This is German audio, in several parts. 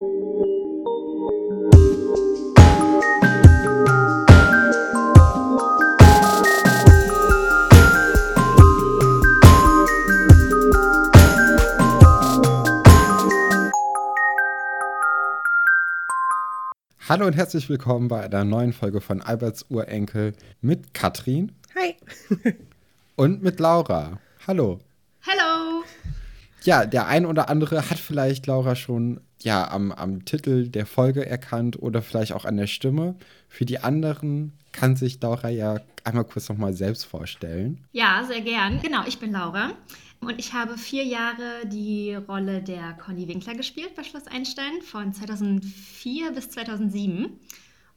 Hallo und herzlich willkommen bei einer neuen Folge von Alberts Urenkel mit Katrin. Hi. und mit Laura. Hallo. Hallo. Ja, der ein oder andere hat vielleicht Laura schon ja, am, am Titel der Folge erkannt oder vielleicht auch an der Stimme. Für die anderen kann sich Laura ja einmal kurz nochmal selbst vorstellen. Ja, sehr gern. Genau, ich bin Laura. Und ich habe vier Jahre die Rolle der Conny Winkler gespielt bei Schloss Einstein von 2004 bis 2007.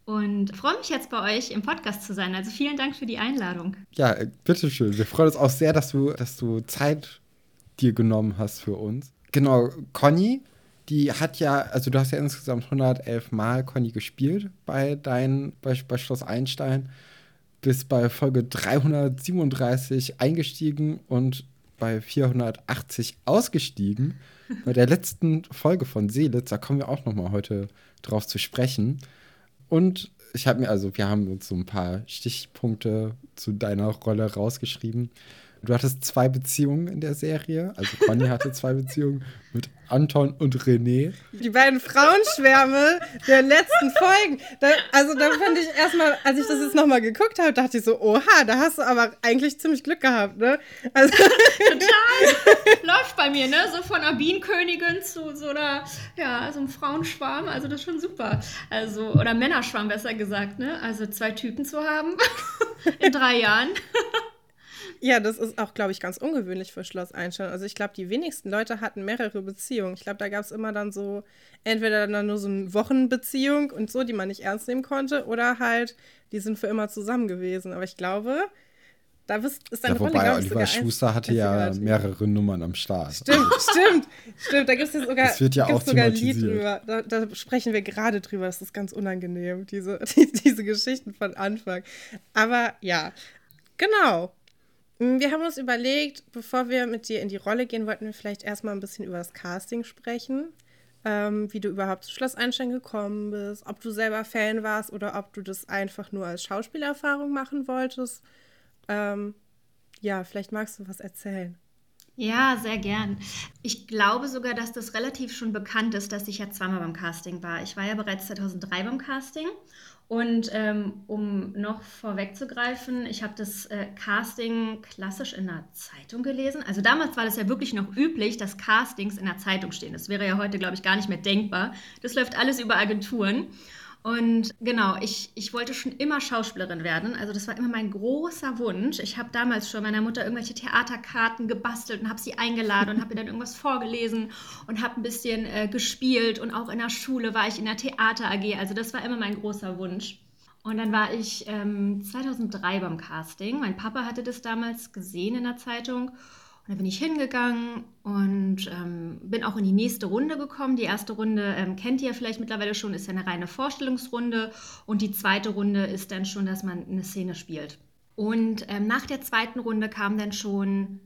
Und freue mich jetzt bei euch im Podcast zu sein. Also vielen Dank für die Einladung. Ja, bitteschön. Wir freuen uns auch sehr, dass du, dass du Zeit dir genommen hast für uns. Genau, Conny, die hat ja, also du hast ja insgesamt 111 Mal Conny gespielt bei dein, bei, bei Schloss Einstein. Bis bei Folge 337 eingestiegen und bei 480 ausgestiegen. Bei der letzten Folge von Seelitz, da kommen wir auch noch mal heute drauf zu sprechen. Und ich habe mir, also wir haben uns so ein paar Stichpunkte zu deiner Rolle rausgeschrieben. Du hattest zwei Beziehungen in der Serie. Also Conny hatte zwei Beziehungen mit Anton und René. Die beiden Frauenschwärme der letzten Folgen. Da, also da fand ich erstmal, als ich das jetzt nochmal geguckt habe, dachte ich so, oha, da hast du aber eigentlich ziemlich Glück gehabt, ne? Also Total. Läuft bei mir, ne? So von einer Bienenkönigin zu so einer, ja, so einem Frauenschwarm. Also das ist schon super. Also, oder Männerschwarm besser gesagt, ne? Also zwei Typen zu haben in drei Jahren. Ja, das ist auch, glaube ich, ganz ungewöhnlich für Schloss Einstein. Also ich glaube, die wenigsten Leute hatten mehrere Beziehungen. Ich glaube, da gab es immer dann so, entweder dann nur so eine Wochenbeziehung und so, die man nicht ernst nehmen konnte, oder halt, die sind für immer zusammen gewesen. Aber ich glaube, da ist deine ja, wobei, Rolle, Oliver ich, Schuster hatte ja mehrere Nummern am Start. Stimmt, stimmt, stimmt. Da gibt es ja sogar, das wird ja auch sogar ein Lied drüber. Da, da, sprechen wir gerade drüber. Das ist ganz unangenehm, diese, die, diese Geschichten von Anfang. Aber ja, genau. Mm, wir haben uns überlegt, bevor wir mit dir in die Rolle gehen, wollten wir vielleicht erstmal ein bisschen über das Casting sprechen. Ähm, wie du überhaupt zu Schloss Einstein gekommen bist, ob du selber Fan warst oder ob du das einfach nur als Schauspielerfahrung machen wolltest. Ähm, ja, vielleicht magst du was erzählen. Ja, sehr gern. Ich glaube sogar, dass das relativ schon bekannt ist, dass ich ja zweimal beim Casting war. Ich war ja bereits 2003 beim Casting und ähm, um noch vorwegzugreifen, ich habe das äh, Casting klassisch in der Zeitung gelesen. Also damals war das ja wirklich noch üblich, dass Castings in der Zeitung stehen. Das wäre ja heute, glaube ich, gar nicht mehr denkbar. Das läuft alles über Agenturen. Und genau, ich, ich wollte schon immer Schauspielerin werden. Also das war immer mein großer Wunsch. Ich habe damals schon meiner Mutter irgendwelche Theaterkarten gebastelt und habe sie eingeladen und habe ihr dann irgendwas vorgelesen und habe ein bisschen äh, gespielt. Und auch in der Schule war ich in der Theater AG. Also das war immer mein großer Wunsch. Und dann war ich ähm, 2003 beim Casting. Mein Papa hatte das damals gesehen in der Zeitung und dann bin ich hingegangen und ähm, bin auch in die nächste Runde gekommen. Die erste Runde ähm, kennt ihr ja vielleicht mittlerweile schon, ist ja eine reine Vorstellungsrunde. Und die zweite Runde ist dann schon, dass man eine Szene spielt. Und ähm, nach der zweiten Runde kam dann schon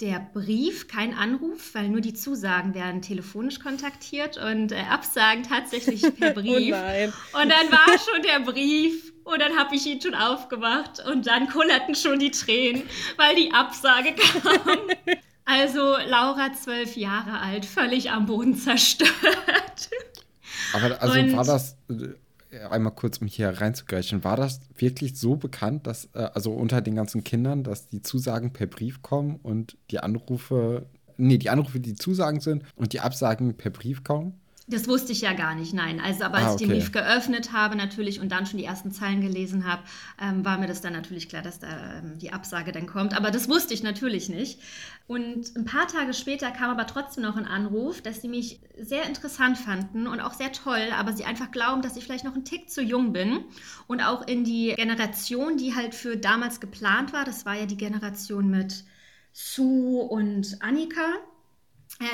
der Brief, kein Anruf, weil nur die Zusagen werden telefonisch kontaktiert und äh, Absagen tatsächlich per oh Brief. oh und dann war schon der Brief und dann habe ich ihn schon aufgemacht und dann kullerten schon die Tränen, weil die Absage kam. Also Laura, zwölf Jahre alt, völlig am Boden zerstört. Aber also und war das äh, einmal kurz, um hier reinzugreifen, war das wirklich so bekannt, dass, äh, also unter den ganzen Kindern, dass die Zusagen per Brief kommen und die Anrufe, nee, die Anrufe, die Zusagen sind und die Absagen per Brief kommen? Das wusste ich ja gar nicht, nein. Also, aber als ah, okay. ich den Brief geöffnet habe natürlich und dann schon die ersten Zeilen gelesen habe, ähm, war mir das dann natürlich klar, dass da ähm, die Absage dann kommt. Aber das wusste ich natürlich nicht. Und ein paar Tage später kam aber trotzdem noch ein Anruf, dass sie mich sehr interessant fanden und auch sehr toll, aber sie einfach glauben, dass ich vielleicht noch einen Tick zu jung bin und auch in die Generation, die halt für damals geplant war, das war ja die Generation mit Sue und Annika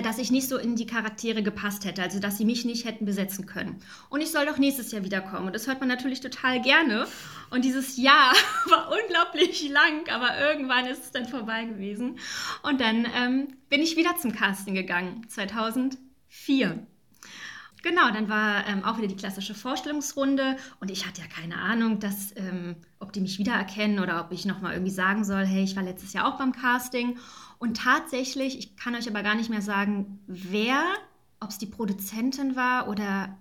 dass ich nicht so in die Charaktere gepasst hätte, also dass sie mich nicht hätten besetzen können. Und ich soll doch nächstes Jahr wiederkommen. Und das hört man natürlich total gerne. Und dieses Jahr war unglaublich lang, aber irgendwann ist es dann vorbei gewesen. Und dann ähm, bin ich wieder zum Casting gegangen, 2004. Genau, dann war ähm, auch wieder die klassische Vorstellungsrunde und ich hatte ja keine Ahnung, dass, ähm, ob die mich wiedererkennen oder ob ich nochmal irgendwie sagen soll, hey, ich war letztes Jahr auch beim Casting. Und tatsächlich, ich kann euch aber gar nicht mehr sagen, wer, ob es die Produzentin war oder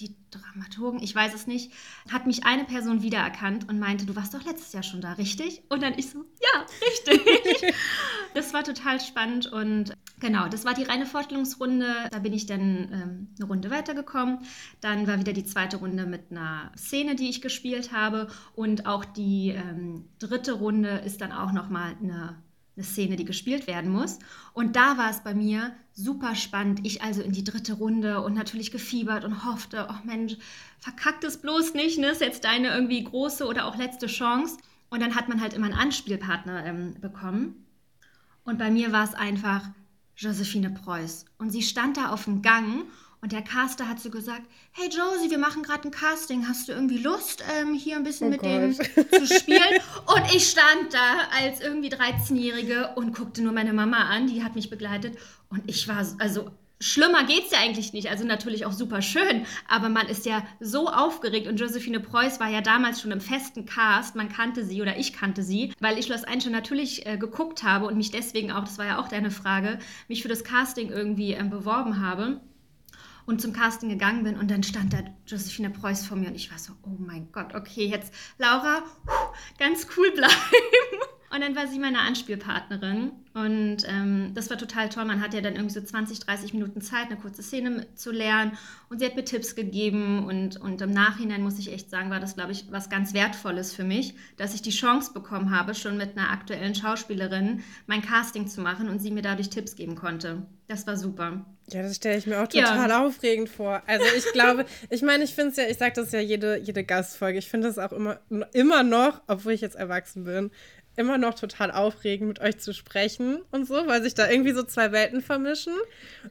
die Dramaturgen, ich weiß es nicht, hat mich eine Person wiedererkannt und meinte, du warst doch letztes Jahr schon da, richtig? Und dann ich so, ja, richtig. das war total spannend und genau, das war die reine Vorstellungsrunde. Da bin ich dann ähm, eine Runde weitergekommen. Dann war wieder die zweite Runde mit einer Szene, die ich gespielt habe und auch die ähm, dritte Runde ist dann auch nochmal eine eine Szene, die gespielt werden muss. Und da war es bei mir super spannend. Ich also in die dritte Runde und natürlich gefiebert und hoffte, oh Mensch, verkackt es bloß nicht, ne? Ist jetzt deine irgendwie große oder auch letzte Chance. Und dann hat man halt immer einen Anspielpartner ähm, bekommen. Und bei mir war es einfach Josephine Preuß. Und sie stand da auf dem Gang und der Caster hat so gesagt, hey Josie, wir machen gerade ein Casting, hast du irgendwie Lust, ähm, hier ein bisschen oh mit Gott. denen zu spielen? und ich stand da als irgendwie 13-Jährige und guckte nur meine Mama an, die hat mich begleitet. Und ich war, also schlimmer geht es ja eigentlich nicht. Also natürlich auch super schön, aber man ist ja so aufgeregt und Josephine Preuß war ja damals schon im festen Cast. Man kannte sie oder ich kannte sie, weil ich Ein schon natürlich äh, geguckt habe und mich deswegen auch, das war ja auch deine Frage, mich für das Casting irgendwie ähm, beworben habe und zum Casting gegangen bin und dann stand da Josephine Preuß vor mir und ich war so, oh mein Gott, okay, jetzt Laura, ganz cool bleiben. Und dann war sie meine Anspielpartnerin und ähm, das war total toll. Man hat ja dann irgendwie so 20, 30 Minuten Zeit, eine kurze Szene zu lernen und sie hat mir Tipps gegeben und, und im Nachhinein muss ich echt sagen, war das, glaube ich, was ganz Wertvolles für mich, dass ich die Chance bekommen habe, schon mit einer aktuellen Schauspielerin mein Casting zu machen und sie mir dadurch Tipps geben konnte. Das war super. Ja, das stelle ich mir auch total ja. aufregend vor. Also ich glaube, ich meine, ich finde es ja, ich sage das ja jede, jede Gastfolge, ich finde es auch immer, immer noch, obwohl ich jetzt erwachsen bin, immer noch total aufregend, mit euch zu sprechen und so, weil sich da irgendwie so zwei Welten vermischen.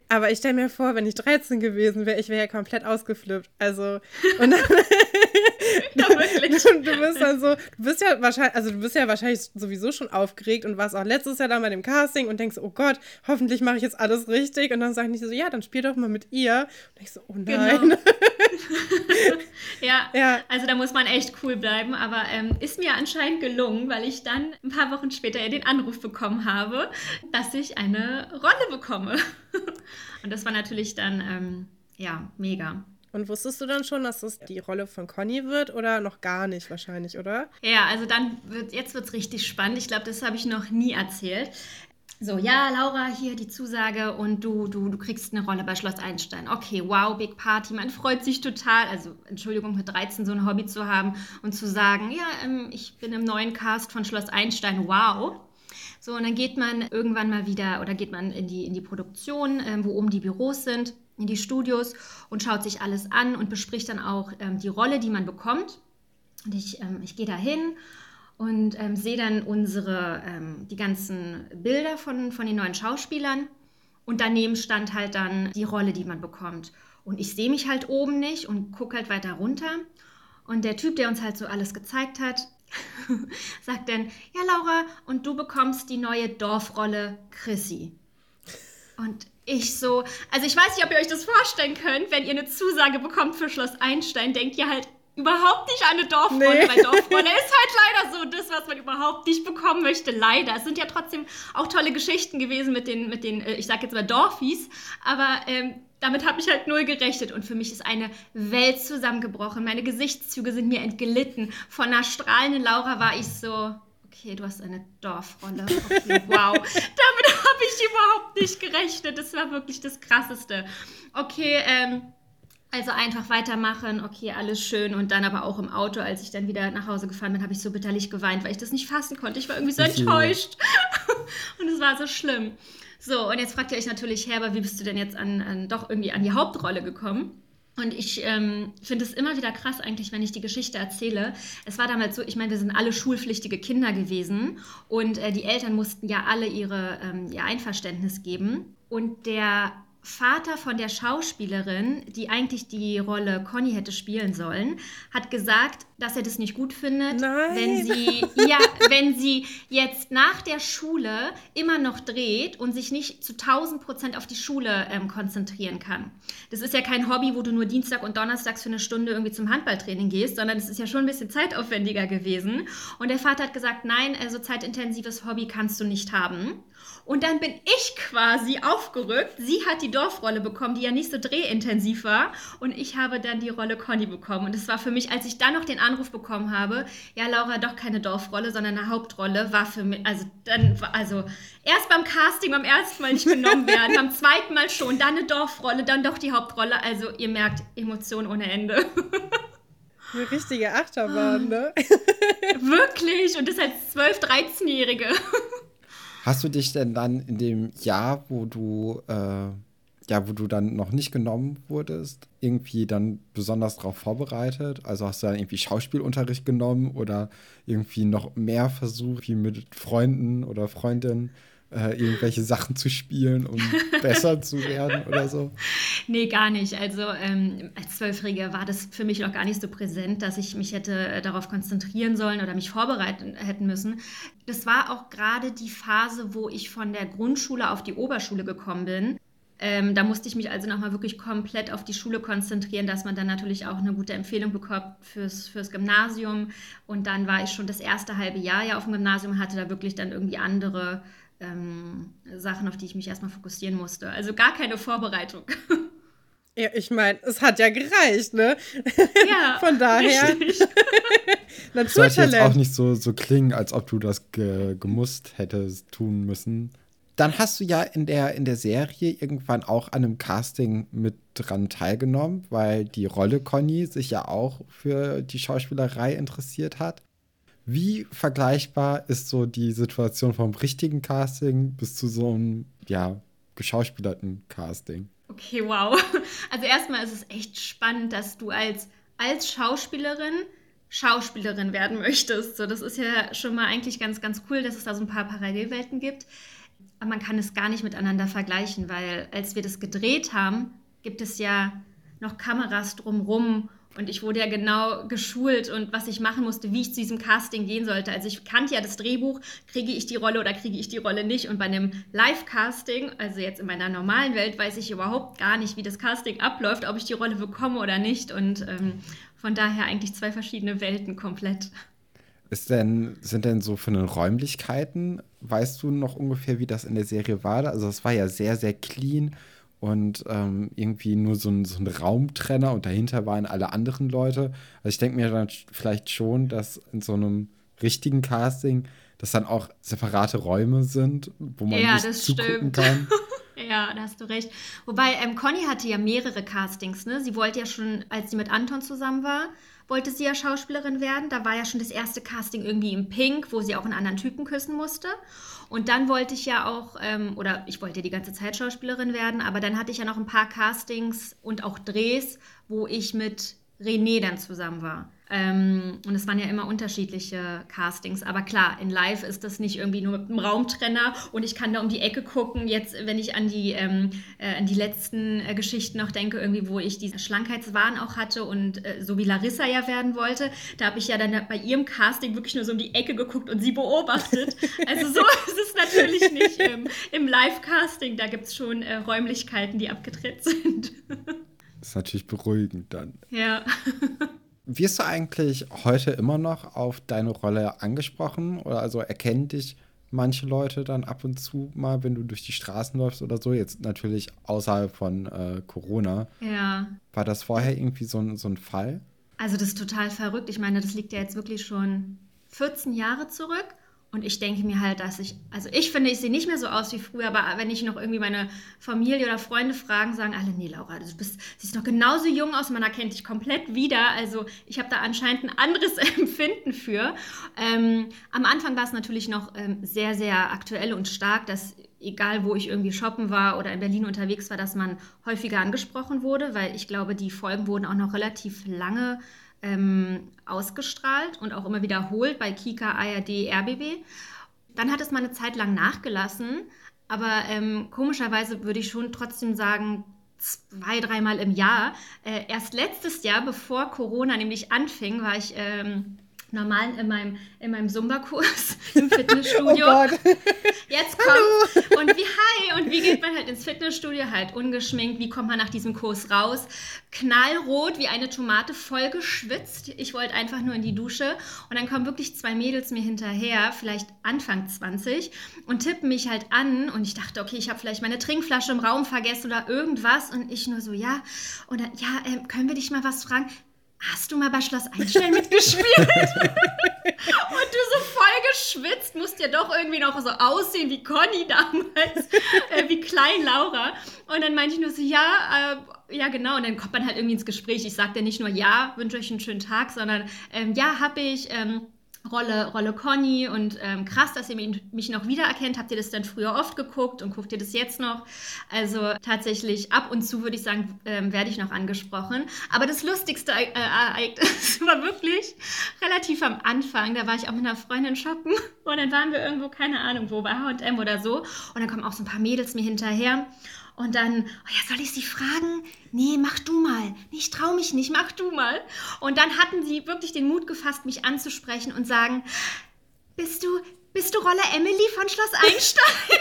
Aber ich stelle mir vor, wenn ich 13 gewesen wäre, ich wäre ja komplett ausgeflippt. Also, und dann, ja, wirklich. du, du bist dann so, du bist ja wahrscheinlich, also du bist ja wahrscheinlich sowieso schon aufgeregt und warst auch letztes Jahr da bei dem Casting und denkst, oh Gott, hoffentlich mache ich jetzt alles richtig. Und dann sagen die so, ja, dann spiel doch mal mit ihr. Und ich so, oh nein. Genau. ja, ja, also da muss man echt cool bleiben, aber ähm, ist mir anscheinend gelungen, weil ich dann ein paar Wochen später den Anruf bekommen habe, dass ich eine Rolle bekomme. Und das war natürlich dann, ähm, ja, mega. Und wusstest du dann schon, dass das die Rolle von Conny wird oder noch gar nicht wahrscheinlich, oder? Ja, also dann wird jetzt wird es richtig spannend. Ich glaube, das habe ich noch nie erzählt. So, ja, Laura, hier die Zusage und du, du, du kriegst eine Rolle bei Schloss Einstein. Okay, wow, Big Party, man freut sich total. Also, Entschuldigung, mit 13 so ein Hobby zu haben und zu sagen, ja, ähm, ich bin im neuen Cast von Schloss Einstein, wow. So, und dann geht man irgendwann mal wieder oder geht man in die, in die Produktion, ähm, wo oben die Büros sind, in die Studios und schaut sich alles an und bespricht dann auch ähm, die Rolle, die man bekommt. Und ich, ähm, ich gehe da hin und ähm, sehe dann unsere, ähm, die ganzen Bilder von, von den neuen Schauspielern und daneben stand halt dann die Rolle, die man bekommt. Und ich sehe mich halt oben nicht und gucke halt weiter runter. Und der Typ, der uns halt so alles gezeigt hat, sagt dann, ja Laura, und du bekommst die neue Dorfrolle Chrissy. Und ich so, also ich weiß nicht, ob ihr euch das vorstellen könnt, wenn ihr eine Zusage bekommt für Schloss Einstein, denkt ihr halt, überhaupt nicht eine Dorfrolle, nee. weil Dorfrolle ist halt leider so das, was man überhaupt nicht bekommen möchte, leider. Es sind ja trotzdem auch tolle Geschichten gewesen mit den, mit den äh, ich sag jetzt mal Dorfies, aber ähm, damit habe ich halt null gerechnet und für mich ist eine Welt zusammengebrochen. Meine Gesichtszüge sind mir entglitten. Von einer strahlenden Laura war ich so, okay, du hast eine Dorfrolle. Okay, wow. damit habe ich überhaupt nicht gerechnet. Das war wirklich das Krasseste. Okay, ähm, also einfach weitermachen, okay, alles schön. Und dann aber auch im Auto, als ich dann wieder nach Hause gefahren bin, habe ich so bitterlich geweint, weil ich das nicht fassen konnte. Ich war irgendwie so enttäuscht. und es war so schlimm. So, und jetzt fragt ihr euch natürlich, Herber, wie bist du denn jetzt an, an doch irgendwie an die Hauptrolle gekommen? Und ich ähm, finde es immer wieder krass eigentlich, wenn ich die Geschichte erzähle. Es war damals so, ich meine, wir sind alle schulpflichtige Kinder gewesen und äh, die Eltern mussten ja alle ihre, ähm, ihr Einverständnis geben. Und der Vater von der Schauspielerin, die eigentlich die Rolle Conny hätte spielen sollen, hat gesagt, dass er das nicht gut findet, Nein. wenn sie ja, wenn sie jetzt nach der Schule immer noch dreht und sich nicht zu 1000 Prozent auf die Schule ähm, konzentrieren kann. Das ist ja kein Hobby, wo du nur Dienstag und Donnerstags für eine Stunde irgendwie zum Handballtraining gehst, sondern es ist ja schon ein bisschen zeitaufwendiger gewesen. Und der Vater hat gesagt, nein, so also zeitintensives Hobby kannst du nicht haben. Und dann bin ich quasi aufgerückt. Sie hat die Dorfrolle bekommen, die ja nicht so drehintensiv war. Und ich habe dann die Rolle Conny bekommen. Und es war für mich, als ich dann noch den Anruf bekommen habe, ja, Laura, doch keine Dorfrolle, sondern eine Hauptrolle, war für mich, also dann, also erst beim Casting beim ersten Mal nicht genommen werden, beim zweiten Mal schon, dann eine Dorfrolle, dann doch die Hauptrolle. Also ihr merkt, Emotionen ohne Ende. Eine richtige Achterbahn, ne? Wirklich. Und das als 12-, 13-Jährige. Hast du dich denn dann in dem Jahr, wo du, äh, ja, wo du dann noch nicht genommen wurdest, irgendwie dann besonders darauf vorbereitet? Also hast du dann irgendwie Schauspielunterricht genommen oder irgendwie noch mehr versucht, wie mit Freunden oder Freundinnen äh, irgendwelche Sachen zu spielen, um besser zu werden oder so? Nee, gar nicht. Also ähm, als Zwölfjährige war das für mich noch gar nicht so präsent, dass ich mich hätte äh, darauf konzentrieren sollen oder mich vorbereiten hätten müssen. Das war auch gerade die Phase, wo ich von der Grundschule auf die Oberschule gekommen bin. Ähm, da musste ich mich also nochmal wirklich komplett auf die Schule konzentrieren, dass man dann natürlich auch eine gute Empfehlung bekommt fürs, fürs Gymnasium. Und dann war ich schon das erste halbe Jahr ja auf dem Gymnasium, hatte da wirklich dann irgendwie andere ähm, Sachen, auf die ich mich erstmal fokussieren musste. Also gar keine Vorbereitung. Ja, ich meine, es hat ja gereicht, ne? Ja. Von daher. Das sollte jetzt auch nicht so, so klingen, als ob du das ge gemusst hättest tun müssen. Dann hast du ja in der, in der Serie irgendwann auch an einem Casting mit dran teilgenommen, weil die Rolle Conny sich ja auch für die Schauspielerei interessiert hat. Wie vergleichbar ist so die Situation vom richtigen Casting bis zu so einem, ja, geschauspielerten Casting? Okay, wow. Also erstmal ist es echt spannend, dass du als, als Schauspielerin Schauspielerin werden möchtest. So, das ist ja schon mal eigentlich ganz, ganz cool, dass es da so ein paar Parallelwelten gibt. Aber man kann es gar nicht miteinander vergleichen, weil als wir das gedreht haben, gibt es ja noch Kameras drumrum und ich wurde ja genau geschult und was ich machen musste, wie ich zu diesem Casting gehen sollte. Also ich kannte ja das Drehbuch, kriege ich die Rolle oder kriege ich die Rolle nicht. Und bei einem Live-Casting, also jetzt in meiner normalen Welt, weiß ich überhaupt gar nicht, wie das Casting abläuft, ob ich die Rolle bekomme oder nicht. Und ähm, von daher eigentlich zwei verschiedene Welten komplett. Ist denn, sind denn so von den Räumlichkeiten, weißt du noch ungefähr, wie das in der Serie war? Also es war ja sehr, sehr clean und ähm, irgendwie nur so ein, so ein Raumtrenner und dahinter waren alle anderen Leute. Also ich denke mir dann vielleicht schon, dass in so einem richtigen Casting das dann auch separate Räume sind, wo man ja, nicht zugucken stimmt. kann. ja, da hast du recht. Wobei ähm, Conny hatte ja mehrere Castings. Ne? Sie wollte ja schon, als sie mit Anton zusammen war, wollte sie ja Schauspielerin werden. Da war ja schon das erste Casting irgendwie im Pink, wo sie auch einen anderen Typen küssen musste. Und dann wollte ich ja auch, ähm, oder ich wollte die ganze Zeit Schauspielerin werden, aber dann hatte ich ja noch ein paar Castings und auch Drehs, wo ich mit René dann zusammen war. Ähm, und es waren ja immer unterschiedliche Castings. Aber klar, in Live ist das nicht irgendwie nur mit einem Raumtrenner und ich kann da um die Ecke gucken. Jetzt, wenn ich an die, ähm, äh, an die letzten äh, Geschichten noch denke, irgendwie, wo ich diesen Schlankheitswahn auch hatte und äh, so wie Larissa ja werden wollte, da habe ich ja dann bei ihrem Casting wirklich nur so um die Ecke geguckt und sie beobachtet. Also so ist es natürlich nicht ähm, im Live-Casting. Da gibt es schon äh, Räumlichkeiten, die abgedreht sind. Das ist natürlich beruhigend dann. Ja. Wirst du eigentlich heute immer noch auf deine Rolle angesprochen? Oder also erkennen dich manche Leute dann ab und zu mal, wenn du durch die Straßen läufst oder so? Jetzt natürlich außerhalb von äh, Corona. Ja. War das vorher irgendwie so ein, so ein Fall? Also das ist total verrückt. Ich meine, das liegt ja jetzt wirklich schon 14 Jahre zurück. Und ich denke mir halt, dass ich, also ich finde, ich sehe nicht mehr so aus wie früher, aber wenn ich noch irgendwie meine Familie oder Freunde fragen, sagen alle, nee, Laura, du bist, siehst noch genauso jung aus, man erkennt dich komplett wieder. Also ich habe da anscheinend ein anderes Empfinden für. Ähm, am Anfang war es natürlich noch ähm, sehr, sehr aktuell und stark, dass egal wo ich irgendwie shoppen war oder in Berlin unterwegs war, dass man häufiger angesprochen wurde, weil ich glaube, die Folgen wurden auch noch relativ lange ähm, ausgestrahlt und auch immer wiederholt bei Kika, ARD, RBB. Dann hat es mal eine Zeit lang nachgelassen, aber ähm, komischerweise würde ich schon trotzdem sagen, zwei, dreimal im Jahr. Äh, erst letztes Jahr, bevor Corona nämlich anfing, war ich ähm, normal in meinem, in meinem Zumba-Kurs im Fitnessstudio. Oh Gott. Jetzt kommt und wie hi und wie geht man halt ins Fitnessstudio halt ungeschminkt, wie kommt man nach diesem Kurs raus? Knallrot wie eine Tomate, voll geschwitzt. Ich wollte einfach nur in die Dusche und dann kommen wirklich zwei Mädels mir hinterher, vielleicht Anfang 20 und tippen mich halt an und ich dachte, okay, ich habe vielleicht meine Trinkflasche im Raum vergessen oder irgendwas und ich nur so, ja, und dann, ja, äh, können wir dich mal was fragen? Hast du mal bei Schloss Einstein mitgespielt? und du so voll geschwitzt, musst ja doch irgendwie noch so aussehen wie Conny damals, äh, wie klein Laura. Und dann meinte ich nur so, ja, äh, ja genau. Und dann kommt man halt irgendwie ins Gespräch. Ich sagte nicht nur, ja, wünsche euch einen schönen Tag, sondern ähm, ja, habe ich. Ähm, Rolle, Rolle Conny und ähm, krass, dass ihr mich noch wiedererkennt. Habt ihr das dann früher oft geguckt und guckt ihr das jetzt noch? Also tatsächlich ab und zu würde ich sagen, ähm, werde ich noch angesprochen. Aber das lustigste äh, Ereignis war wirklich relativ am Anfang. Da war ich auch mit einer Freundin shoppen und dann waren wir irgendwo, keine Ahnung wo, bei H&M oder so. Und dann kommen auch so ein paar Mädels mir hinterher und dann, oh ja, soll ich sie fragen? Nee, mach du mal. Nee, ich trau mich nicht, mach du mal. Und dann hatten sie wirklich den Mut gefasst, mich anzusprechen und sagen, bist du, bist du Rolle Emily von Schloss Einstein?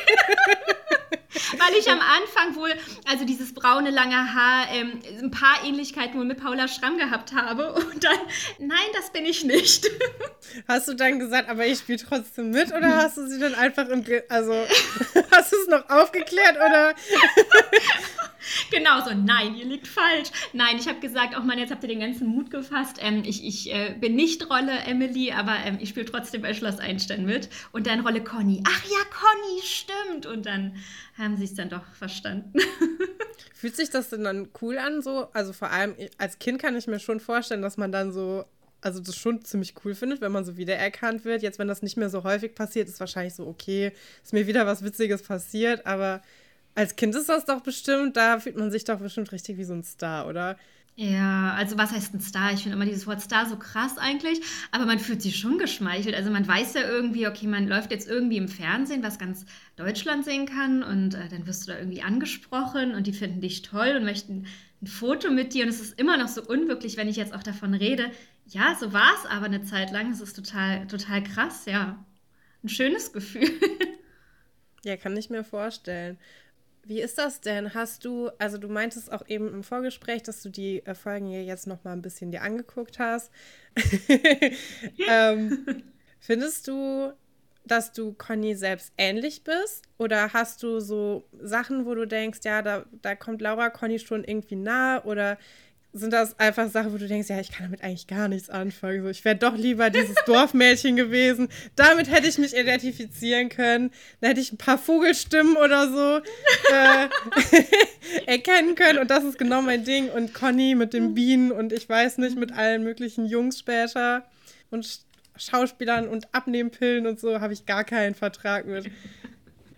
Weil ich am Anfang wohl, also dieses braune lange Haar, ähm, ein paar Ähnlichkeiten wohl mit Paula Schramm gehabt habe. Und dann, nein, das bin ich nicht. Hast du dann gesagt, aber ich spiele trotzdem mit oder hast du sie dann einfach im, also hast du es noch aufgeklärt oder? genau so, nein, ihr liegt falsch. Nein, ich habe gesagt, auch Mann, jetzt habt ihr den ganzen Mut gefasst. Ähm, ich ich äh, bin nicht Rolle Emily, aber ähm, ich spiele trotzdem bei Schloss Einstein mit. Und dann Rolle Conny. Ach ja, Conny, stimmt. Und dann haben sie es dann doch verstanden. Fühlt sich das denn dann cool an so? Also vor allem als Kind kann ich mir schon vorstellen, dass man dann so also das schon ziemlich cool findet, wenn man so wiedererkannt wird. Jetzt, wenn das nicht mehr so häufig passiert, ist wahrscheinlich so, okay, ist mir wieder was Witziges passiert, aber als Kind ist das doch bestimmt, da fühlt man sich doch bestimmt richtig wie so ein Star, oder? Ja, also was heißt ein Star? Ich finde immer dieses Wort Star so krass eigentlich, aber man fühlt sich schon geschmeichelt. Also man weiß ja irgendwie, okay, man läuft jetzt irgendwie im Fernsehen, was ganz Deutschland sehen kann und äh, dann wirst du da irgendwie angesprochen und die finden dich toll und möchten ein Foto mit dir und es ist immer noch so unwirklich, wenn ich jetzt auch davon rede. Ja, so war es aber eine Zeit lang. Es ist total, total krass, ja. Ein schönes Gefühl. Ja, kann ich mir vorstellen. Wie ist das denn? Hast du, also du meintest auch eben im Vorgespräch, dass du die äh, Folgen hier jetzt noch mal ein bisschen dir angeguckt hast. ähm, findest du, dass du Conny selbst ähnlich bist? Oder hast du so Sachen, wo du denkst, ja, da, da kommt Laura Conny schon irgendwie nah? Oder sind das einfach Sachen, wo du denkst, ja, ich kann damit eigentlich gar nichts anfangen. So, ich wäre doch lieber dieses Dorfmädchen gewesen. Damit hätte ich mich identifizieren können. Da hätte ich ein paar Vogelstimmen oder so äh, erkennen können. Und das ist genau mein Ding. Und Conny mit den Bienen und ich weiß nicht, mit allen möglichen Jungs später und Schauspielern und Abnehmpillen und so habe ich gar keinen Vertrag mit.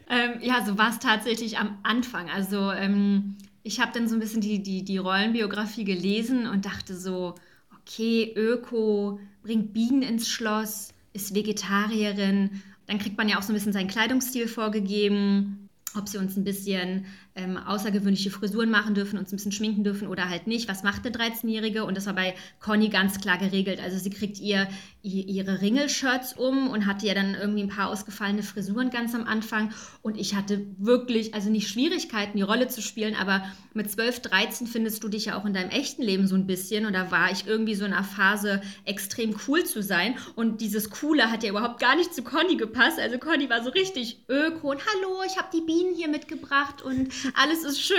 Ähm, ja, so war es tatsächlich am Anfang. Also ähm, ich habe dann so ein bisschen die, die, die Rollenbiografie gelesen und dachte so, okay, Öko, bringt Bienen ins Schloss, ist Vegetarierin. Dann kriegt man ja auch so ein bisschen seinen Kleidungsstil vorgegeben, ob sie uns ein bisschen ähm, außergewöhnliche Frisuren machen dürfen, uns ein bisschen schminken dürfen oder halt nicht. Was macht eine 13-Jährige? Und das war bei Conny ganz klar geregelt. Also sie kriegt ihr, ihre Ringelshirts um und hatte ja dann irgendwie ein paar ausgefallene Frisuren ganz am Anfang. Und ich hatte wirklich, also nicht Schwierigkeiten, die Rolle zu spielen, aber mit 12, 13 findest du dich ja auch in deinem echten Leben so ein bisschen. Und da war ich irgendwie so in einer Phase, extrem cool zu sein. Und dieses Coole hat ja überhaupt gar nicht zu Conny gepasst. Also Conny war so richtig öko und hallo, ich habe die Bienen hier mitgebracht und alles ist schön.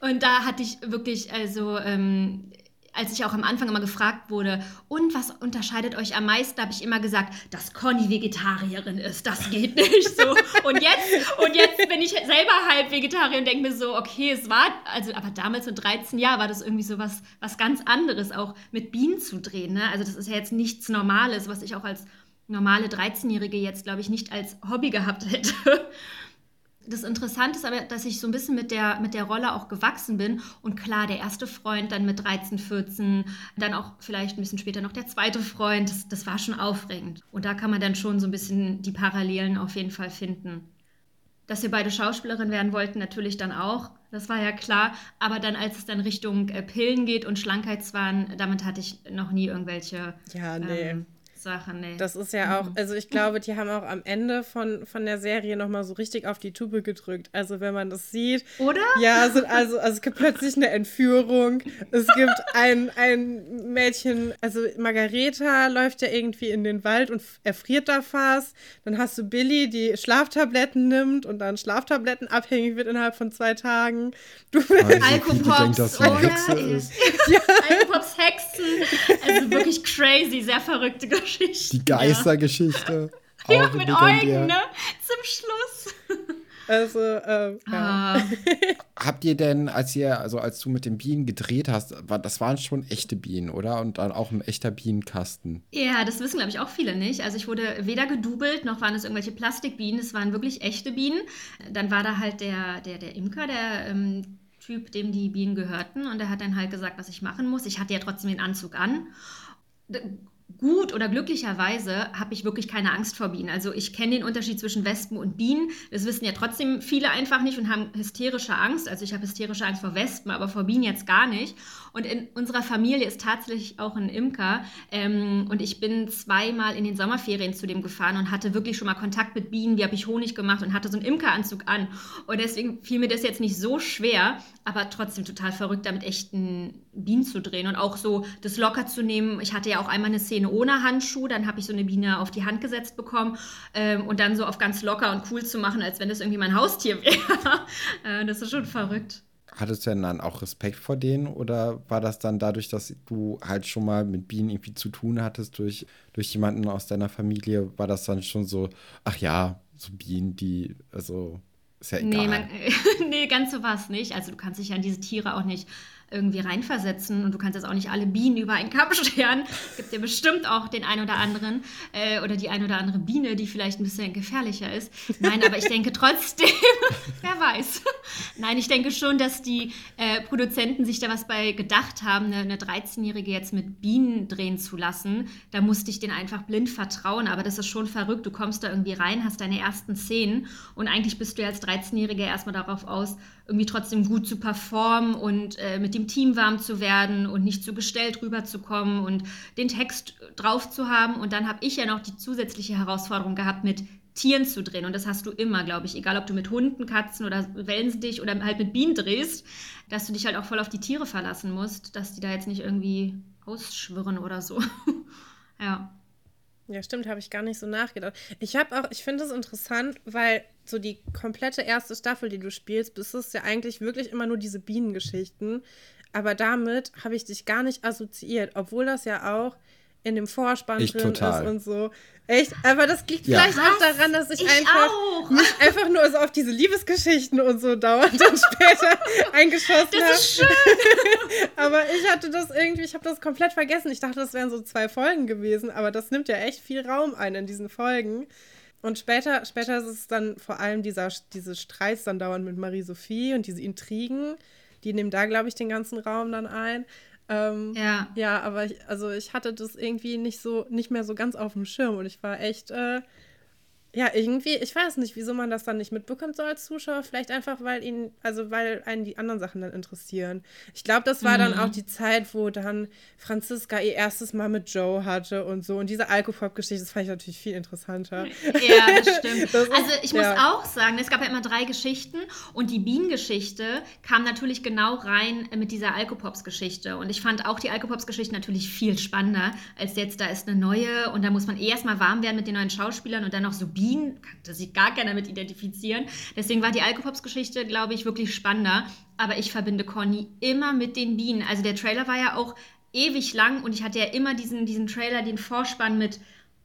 Und da hatte ich wirklich, also, ähm, als ich auch am Anfang immer gefragt wurde, und was unterscheidet euch am meisten, habe ich immer gesagt, dass Conny Vegetarierin ist. Das geht nicht so. Und jetzt, und jetzt bin ich selber halb Vegetarier und denke mir so, okay, es war, also, aber damals mit 13 Jahren war das irgendwie so was, was ganz anderes, auch mit Bienen zu drehen. Ne? Also, das ist ja jetzt nichts Normales, was ich auch als normale 13-Jährige jetzt, glaube ich, nicht als Hobby gehabt hätte das Interessante ist aber, dass ich so ein bisschen mit der, mit der Rolle auch gewachsen bin. Und klar, der erste Freund dann mit 13, 14, dann auch vielleicht ein bisschen später noch der zweite Freund, das, das war schon aufregend. Und da kann man dann schon so ein bisschen die Parallelen auf jeden Fall finden. dass wir beide Schauspielerin werden wollten, natürlich dann auch. Das war ja klar. Aber dann, als es dann Richtung äh, Pillen geht und Schlankheitswahn, damit hatte ich noch nie irgendwelche ja, nee. ähm, Sachen. Nee. Das ist ja auch, also ich glaube, die haben auch am Ende von, von der Serie nochmal so richtig auf die Tube gedrückt. Also wenn man das sieht. Oder? Ja, also, also, also es gibt plötzlich eine Entführung. Es gibt ein, ein Mädchen, also Margareta läuft ja irgendwie in den Wald und erfriert da fast. Dann hast du Billy, die Schlaftabletten nimmt und dann Schlaftabletten abhängig wird innerhalb von zwei Tagen. Du Alkopops, oder? Ja. Alkopops Hexen. Also wirklich crazy, sehr verrückte Geschichte. Geschichte. Die Geistergeschichte. Ja, ja mit Eugen, ne? Zum Schluss. Also, ähm, ja. ah. Habt ihr denn, als ihr, also als du mit den Bienen gedreht hast, war, das waren schon echte Bienen, oder? Und dann auch ein echter Bienenkasten. Ja, das wissen, glaube ich, auch viele nicht. Also ich wurde weder gedoubelt, noch waren es irgendwelche Plastikbienen, es waren wirklich echte Bienen. Dann war da halt der, der, der Imker, der ähm, Typ, dem die Bienen gehörten, und der hat dann halt gesagt, was ich machen muss. Ich hatte ja trotzdem den Anzug an gut oder glücklicherweise habe ich wirklich keine Angst vor Bienen. Also ich kenne den Unterschied zwischen Wespen und Bienen. Das wissen ja trotzdem viele einfach nicht und haben hysterische Angst. Also ich habe hysterische Angst vor Wespen, aber vor Bienen jetzt gar nicht. Und in unserer Familie ist tatsächlich auch ein Imker. Ähm, und ich bin zweimal in den Sommerferien zu dem gefahren und hatte wirklich schon mal Kontakt mit Bienen. Wie habe ich Honig gemacht und hatte so einen Imkeranzug an. Und deswegen fiel mir das jetzt nicht so schwer, aber trotzdem total verrückt, damit echten Bienen zu drehen und auch so das locker zu nehmen. Ich hatte ja auch einmal eine Szene ohne Handschuh, dann habe ich so eine Biene auf die Hand gesetzt bekommen ähm, und dann so auf ganz locker und cool zu machen, als wenn das irgendwie mein Haustier wäre. äh, das ist schon verrückt. Hattest du denn dann auch Respekt vor denen oder war das dann dadurch, dass du halt schon mal mit Bienen irgendwie zu tun hattest durch, durch jemanden aus deiner Familie, war das dann schon so, ach ja, so Bienen, die, also ist ja egal. Nee, man, nee ganz so war es nicht. Also du kannst dich ja an diese Tiere auch nicht irgendwie reinversetzen und du kannst jetzt auch nicht alle Bienen über einen Kamm scheren. Gibt ja bestimmt auch den einen oder anderen äh, oder die ein oder andere Biene, die vielleicht ein bisschen gefährlicher ist. Nein, aber ich denke trotzdem, wer weiß. Nein, ich denke schon, dass die äh, Produzenten sich da was bei gedacht haben, eine, eine 13-Jährige jetzt mit Bienen drehen zu lassen. Da musste ich denen einfach blind vertrauen, aber das ist schon verrückt. Du kommst da irgendwie rein, hast deine ersten Szenen und eigentlich bist du ja als 13-Jährige erstmal darauf aus, irgendwie trotzdem gut zu performen und äh, mit dem Team warm zu werden und nicht zu gestellt rüberzukommen und den Text drauf zu haben. Und dann habe ich ja noch die zusätzliche Herausforderung gehabt, mit Tieren zu drehen. Und das hast du immer, glaube ich, egal ob du mit Hunden, Katzen oder Wellensittich oder halt mit Bienen drehst, dass du dich halt auch voll auf die Tiere verlassen musst, dass die da jetzt nicht irgendwie ausschwirren oder so. ja. Ja, stimmt, habe ich gar nicht so nachgedacht. Ich habe auch, ich finde es interessant, weil so die komplette erste Staffel, die du spielst, bist es ja eigentlich wirklich immer nur diese Bienengeschichten. Aber damit habe ich dich gar nicht assoziiert, obwohl das ja auch in dem Vorspann ich drin total. ist und so. Echt? Aber das liegt ja. vielleicht auch daran, dass ich, ich einfach auch. nicht einfach nur so auf diese Liebesgeschichten und so dauernd dann später eingeschossen habe. Das ist schön. aber ich hatte das irgendwie, ich habe das komplett vergessen. Ich dachte, das wären so zwei Folgen gewesen, aber das nimmt ja echt viel Raum ein in diesen Folgen. Und später, später ist es dann vor allem dieser, diese Streits dann dauernd mit Marie-Sophie und diese Intrigen, die nehmen da, glaube ich, den ganzen Raum dann ein. Ähm, ja. Ja, aber ich, also ich hatte das irgendwie nicht so, nicht mehr so ganz auf dem Schirm und ich war echt, äh, ja, irgendwie, ich weiß nicht, wieso man das dann nicht mitbekommt so als Zuschauer. Vielleicht einfach, weil ihn, also weil einen die anderen Sachen dann interessieren. Ich glaube, das war mhm. dann auch die Zeit, wo dann Franziska ihr erstes Mal mit Joe hatte und so. Und diese Alkopop-Geschichte, das fand ich natürlich viel interessanter. Ja, das stimmt. Das also ich muss ja. auch sagen, es gab ja immer drei Geschichten und die Bienengeschichte kam natürlich genau rein mit dieser Alkopops-Geschichte. Und ich fand auch die Alkopops-Geschichte natürlich viel spannender, als jetzt da ist eine neue und da muss man erst mal warm werden mit den neuen Schauspielern und dann noch so Bienen Bienen konnte sich gar keiner mit identifizieren. Deswegen war die Alkopops-Geschichte, glaube ich, wirklich spannender. Aber ich verbinde Conny immer mit den Bienen. Also der Trailer war ja auch ewig lang und ich hatte ja immer diesen, diesen Trailer, den Vorspann mit,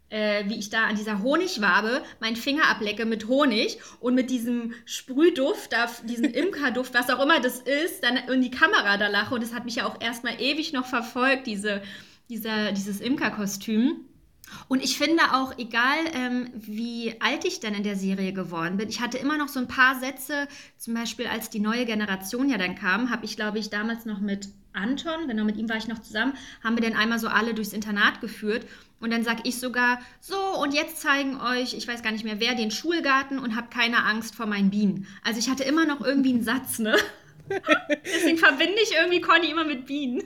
äh, wie ich da an dieser Honigwabe meinen Finger ablecke mit Honig und mit diesem Sprühduft, da, diesem Imkerduft, was auch immer das ist, dann in die Kamera da lache. Und das hat mich ja auch erstmal ewig noch verfolgt, diese, dieser, dieses Imkerkostüm. Und ich finde auch, egal ähm, wie alt ich dann in der Serie geworden bin, ich hatte immer noch so ein paar Sätze, zum Beispiel als die neue Generation ja dann kam, habe ich, glaube ich, damals noch mit Anton, genau mit ihm war ich noch zusammen, haben wir dann einmal so alle durchs Internat geführt. Und dann sage ich sogar, so, und jetzt zeigen euch, ich weiß gar nicht mehr wer, den Schulgarten und habt keine Angst vor meinen Bienen. Also ich hatte immer noch irgendwie einen Satz, ne? Deswegen verbinde ich irgendwie Conny immer mit Bienen.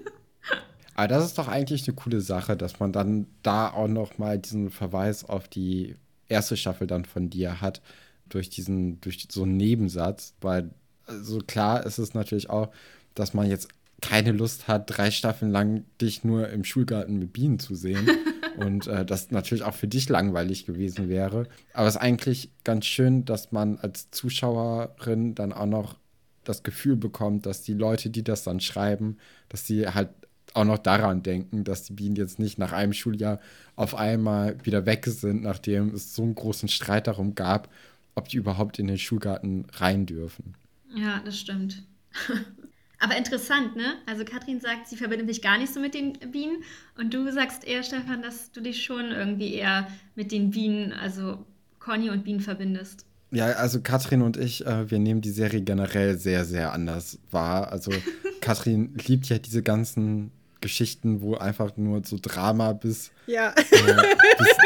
Aber das ist doch eigentlich eine coole Sache, dass man dann da auch noch mal diesen Verweis auf die erste Staffel dann von dir hat, durch diesen, durch so einen Nebensatz, weil so also klar ist es natürlich auch, dass man jetzt keine Lust hat, drei Staffeln lang dich nur im Schulgarten mit Bienen zu sehen. und äh, das natürlich auch für dich langweilig gewesen wäre. Aber es ist eigentlich ganz schön, dass man als Zuschauerin dann auch noch das Gefühl bekommt, dass die Leute, die das dann schreiben, dass sie halt auch noch daran denken, dass die Bienen jetzt nicht nach einem Schuljahr auf einmal wieder weg sind, nachdem es so einen großen Streit darum gab, ob die überhaupt in den Schulgarten rein dürfen. Ja, das stimmt. Aber interessant, ne? Also Katrin sagt, sie verbindet sich gar nicht so mit den Bienen und du sagst eher, Stefan, dass du dich schon irgendwie eher mit den Bienen, also Conny und Bienen verbindest. Ja, also Katrin und ich, äh, wir nehmen die Serie generell sehr, sehr anders wahr. Also Katrin liebt ja diese ganzen Geschichten, wo einfach nur so Drama bis, ja. äh, bis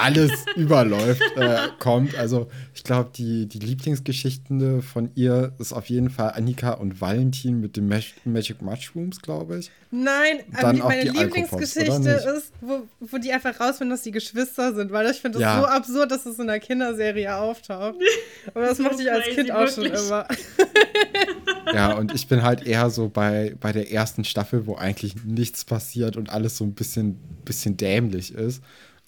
alles überläuft, äh, kommt. Also ich glaube, die, die Lieblingsgeschichten von ihr ist auf jeden Fall Annika und Valentin mit den Magic Mushrooms, glaube ich. Nein, Dann meine Lieblingsgeschichte ist, wo, wo die einfach rausfinden, dass die Geschwister sind, weil ich finde das ja. so absurd, dass es in einer Kinderserie auftaucht. Aber das mochte ich als Kind auch schon immer. Ja, und ich bin halt eher so bei, bei der ersten Staffel, wo eigentlich nichts passiert und alles so ein bisschen, bisschen dämlich ist.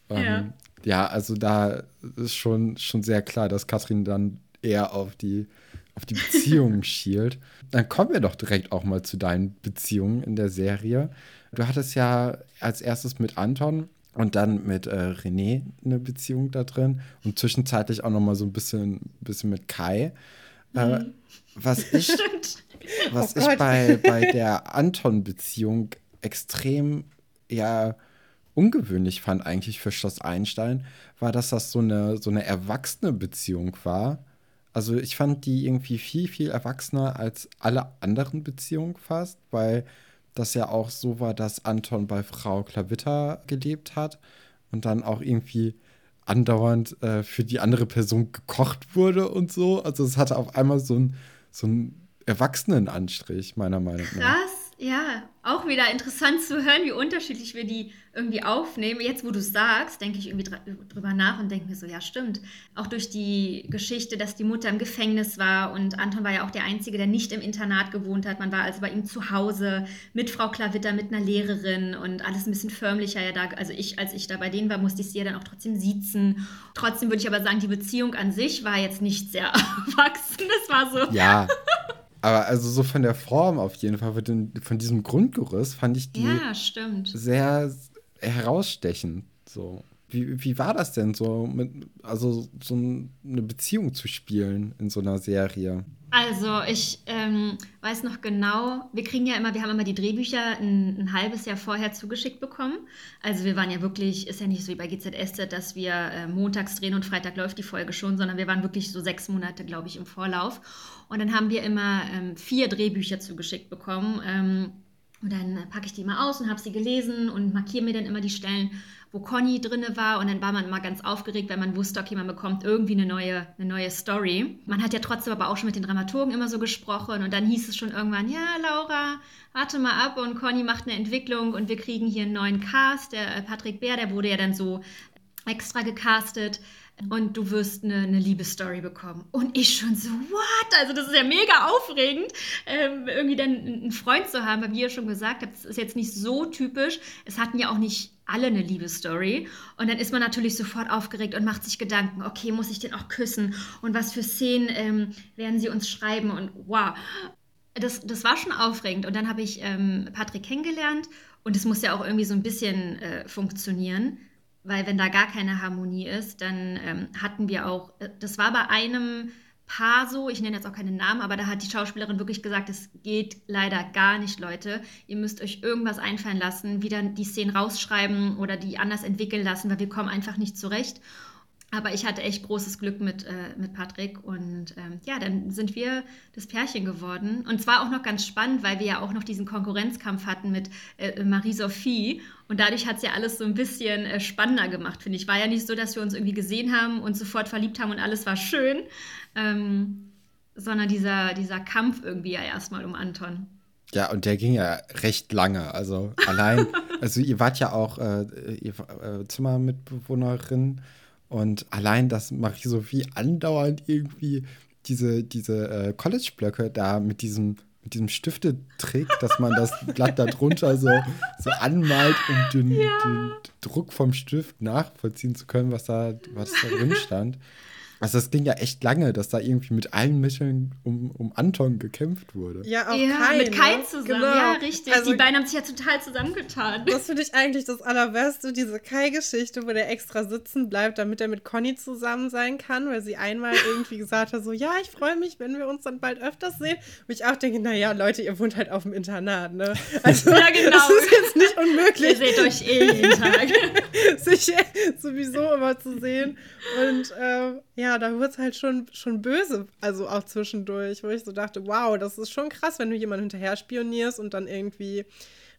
Ähm, ja ja, also da ist schon, schon sehr klar, dass Katrin dann eher auf die, auf die Beziehungen schielt. Dann kommen wir doch direkt auch mal zu deinen Beziehungen in der Serie. Du hattest ja als erstes mit Anton und dann mit äh, René eine Beziehung da drin und zwischenzeitlich auch noch mal so ein bisschen, bisschen mit Kai. Äh, mhm. was ich, was oh ich bei, bei der Anton-Beziehung extrem ja ungewöhnlich fand eigentlich für Schloss Einstein, war, dass das so eine, so eine erwachsene Beziehung war. Also ich fand die irgendwie viel, viel erwachsener als alle anderen Beziehungen fast, weil das ja auch so war, dass Anton bei Frau Klavitter gelebt hat und dann auch irgendwie andauernd äh, für die andere Person gekocht wurde und so. Also es hatte auf einmal so einen so Erwachsenenanstrich, meiner Meinung nach. Krass. Ja, auch wieder interessant zu hören, wie unterschiedlich wir die irgendwie aufnehmen. Jetzt, wo du es sagst, denke ich irgendwie drüber nach und denke mir so, ja, stimmt. Auch durch die Geschichte, dass die Mutter im Gefängnis war und Anton war ja auch der Einzige, der nicht im Internat gewohnt hat. Man war also bei ihm zu Hause mit Frau Klavitter, mit einer Lehrerin und alles ein bisschen förmlicher ja da. Also ich, als ich da bei denen war, musste ich sie ja dann auch trotzdem siezen. Trotzdem würde ich aber sagen, die Beziehung an sich war jetzt nicht sehr erwachsen. Das war so. Ja. Aber also so von der Form auf jeden Fall, von diesem Grundgerüst fand ich die ja, sehr herausstechend. So. Wie, wie war das denn so, mit, also so eine Beziehung zu spielen in so einer Serie? Also ich ähm, weiß noch genau, wir kriegen ja immer, wir haben immer die Drehbücher ein, ein, halbes Jahr vorher zugeschickt bekommen. Also wir waren ja wirklich, ist ja nicht so wie bei GZSZ, dass wir äh, montags drehen und Freitag läuft die Folge schon, sondern wir waren wirklich so sechs Monate, glaube ich, im Vorlauf. Und dann haben wir immer ähm, vier Drehbücher zugeschickt bekommen. Ähm, und dann packe ich die mal aus und habe sie gelesen und markiere mir dann immer die Stellen, wo Conny drinne war. Und dann war man immer ganz aufgeregt, wenn man wusste, okay, man bekommt irgendwie eine neue, eine neue Story. Man hat ja trotzdem aber auch schon mit den Dramaturgen immer so gesprochen. Und dann hieß es schon irgendwann, ja, Laura, warte mal ab. Und Conny macht eine Entwicklung und wir kriegen hier einen neuen Cast. Der äh, Patrick Bär, der wurde ja dann so extra gecastet und du wirst eine, eine Liebesstory bekommen. Und ich schon so, what? Also das ist ja mega aufregend, ähm, irgendwie dann einen Freund zu haben, weil wie ihr schon gesagt habt, das ist jetzt nicht so typisch. Es hatten ja auch nicht alle eine Liebesstory. Und dann ist man natürlich sofort aufgeregt und macht sich Gedanken, okay, muss ich den auch küssen? Und was für Szenen ähm, werden sie uns schreiben? Und wow, das, das war schon aufregend. Und dann habe ich ähm, Patrick kennengelernt und es muss ja auch irgendwie so ein bisschen äh, funktionieren weil wenn da gar keine Harmonie ist, dann ähm, hatten wir auch, äh, das war bei einem Paar so, ich nenne jetzt auch keinen Namen, aber da hat die Schauspielerin wirklich gesagt, es geht leider gar nicht, Leute. Ihr müsst euch irgendwas einfallen lassen, wieder die Szenen rausschreiben oder die anders entwickeln lassen, weil wir kommen einfach nicht zurecht. Aber ich hatte echt großes Glück mit, äh, mit Patrick und ähm, ja, dann sind wir das Pärchen geworden. Und zwar auch noch ganz spannend, weil wir ja auch noch diesen Konkurrenzkampf hatten mit äh, Marie-Sophie. Und dadurch hat es ja alles so ein bisschen äh, spannender gemacht, finde ich. War ja nicht so, dass wir uns irgendwie gesehen haben und sofort verliebt haben und alles war schön, ähm, sondern dieser, dieser Kampf irgendwie ja erstmal um Anton. Ja, und der ging ja recht lange. Also allein, also ihr wart ja auch äh, ihr, äh, Zimmermitbewohnerin und allein, dass Marie-Sophie andauernd irgendwie diese, diese äh, College-Blöcke da mit diesem, mit diesem Stiftetrick, dass man das Blatt da drunter so, so anmalt, um den, ja. den, Druck vom Stift nachvollziehen zu können, was da, was da drin stand. Also das ging ja echt lange, dass da irgendwie mit allen Mitteln um, um Anton gekämpft wurde. Ja, auch ja, Kai, mit Kai ne? zusammen. Genau. Ja, richtig. Also, die beiden haben sich ja total zusammengetan. Das finde ich eigentlich das Allerbeste, diese Kai-Geschichte, wo der extra sitzen bleibt, damit er mit Conny zusammen sein kann, weil sie einmal irgendwie gesagt hat, so, ja, ich freue mich, wenn wir uns dann bald öfters sehen. Und ich auch denke, naja, Leute, ihr wohnt halt auf dem Internat, ne? Also, ja, genau. Das ist jetzt nicht unmöglich. Ihr seht euch eh jeden Tag. sich sowieso immer zu sehen. Und ähm, ja, da wird es halt schon, schon böse, also auch zwischendurch, wo ich so dachte, wow, das ist schon krass, wenn du jemanden hinterher spionierst und dann irgendwie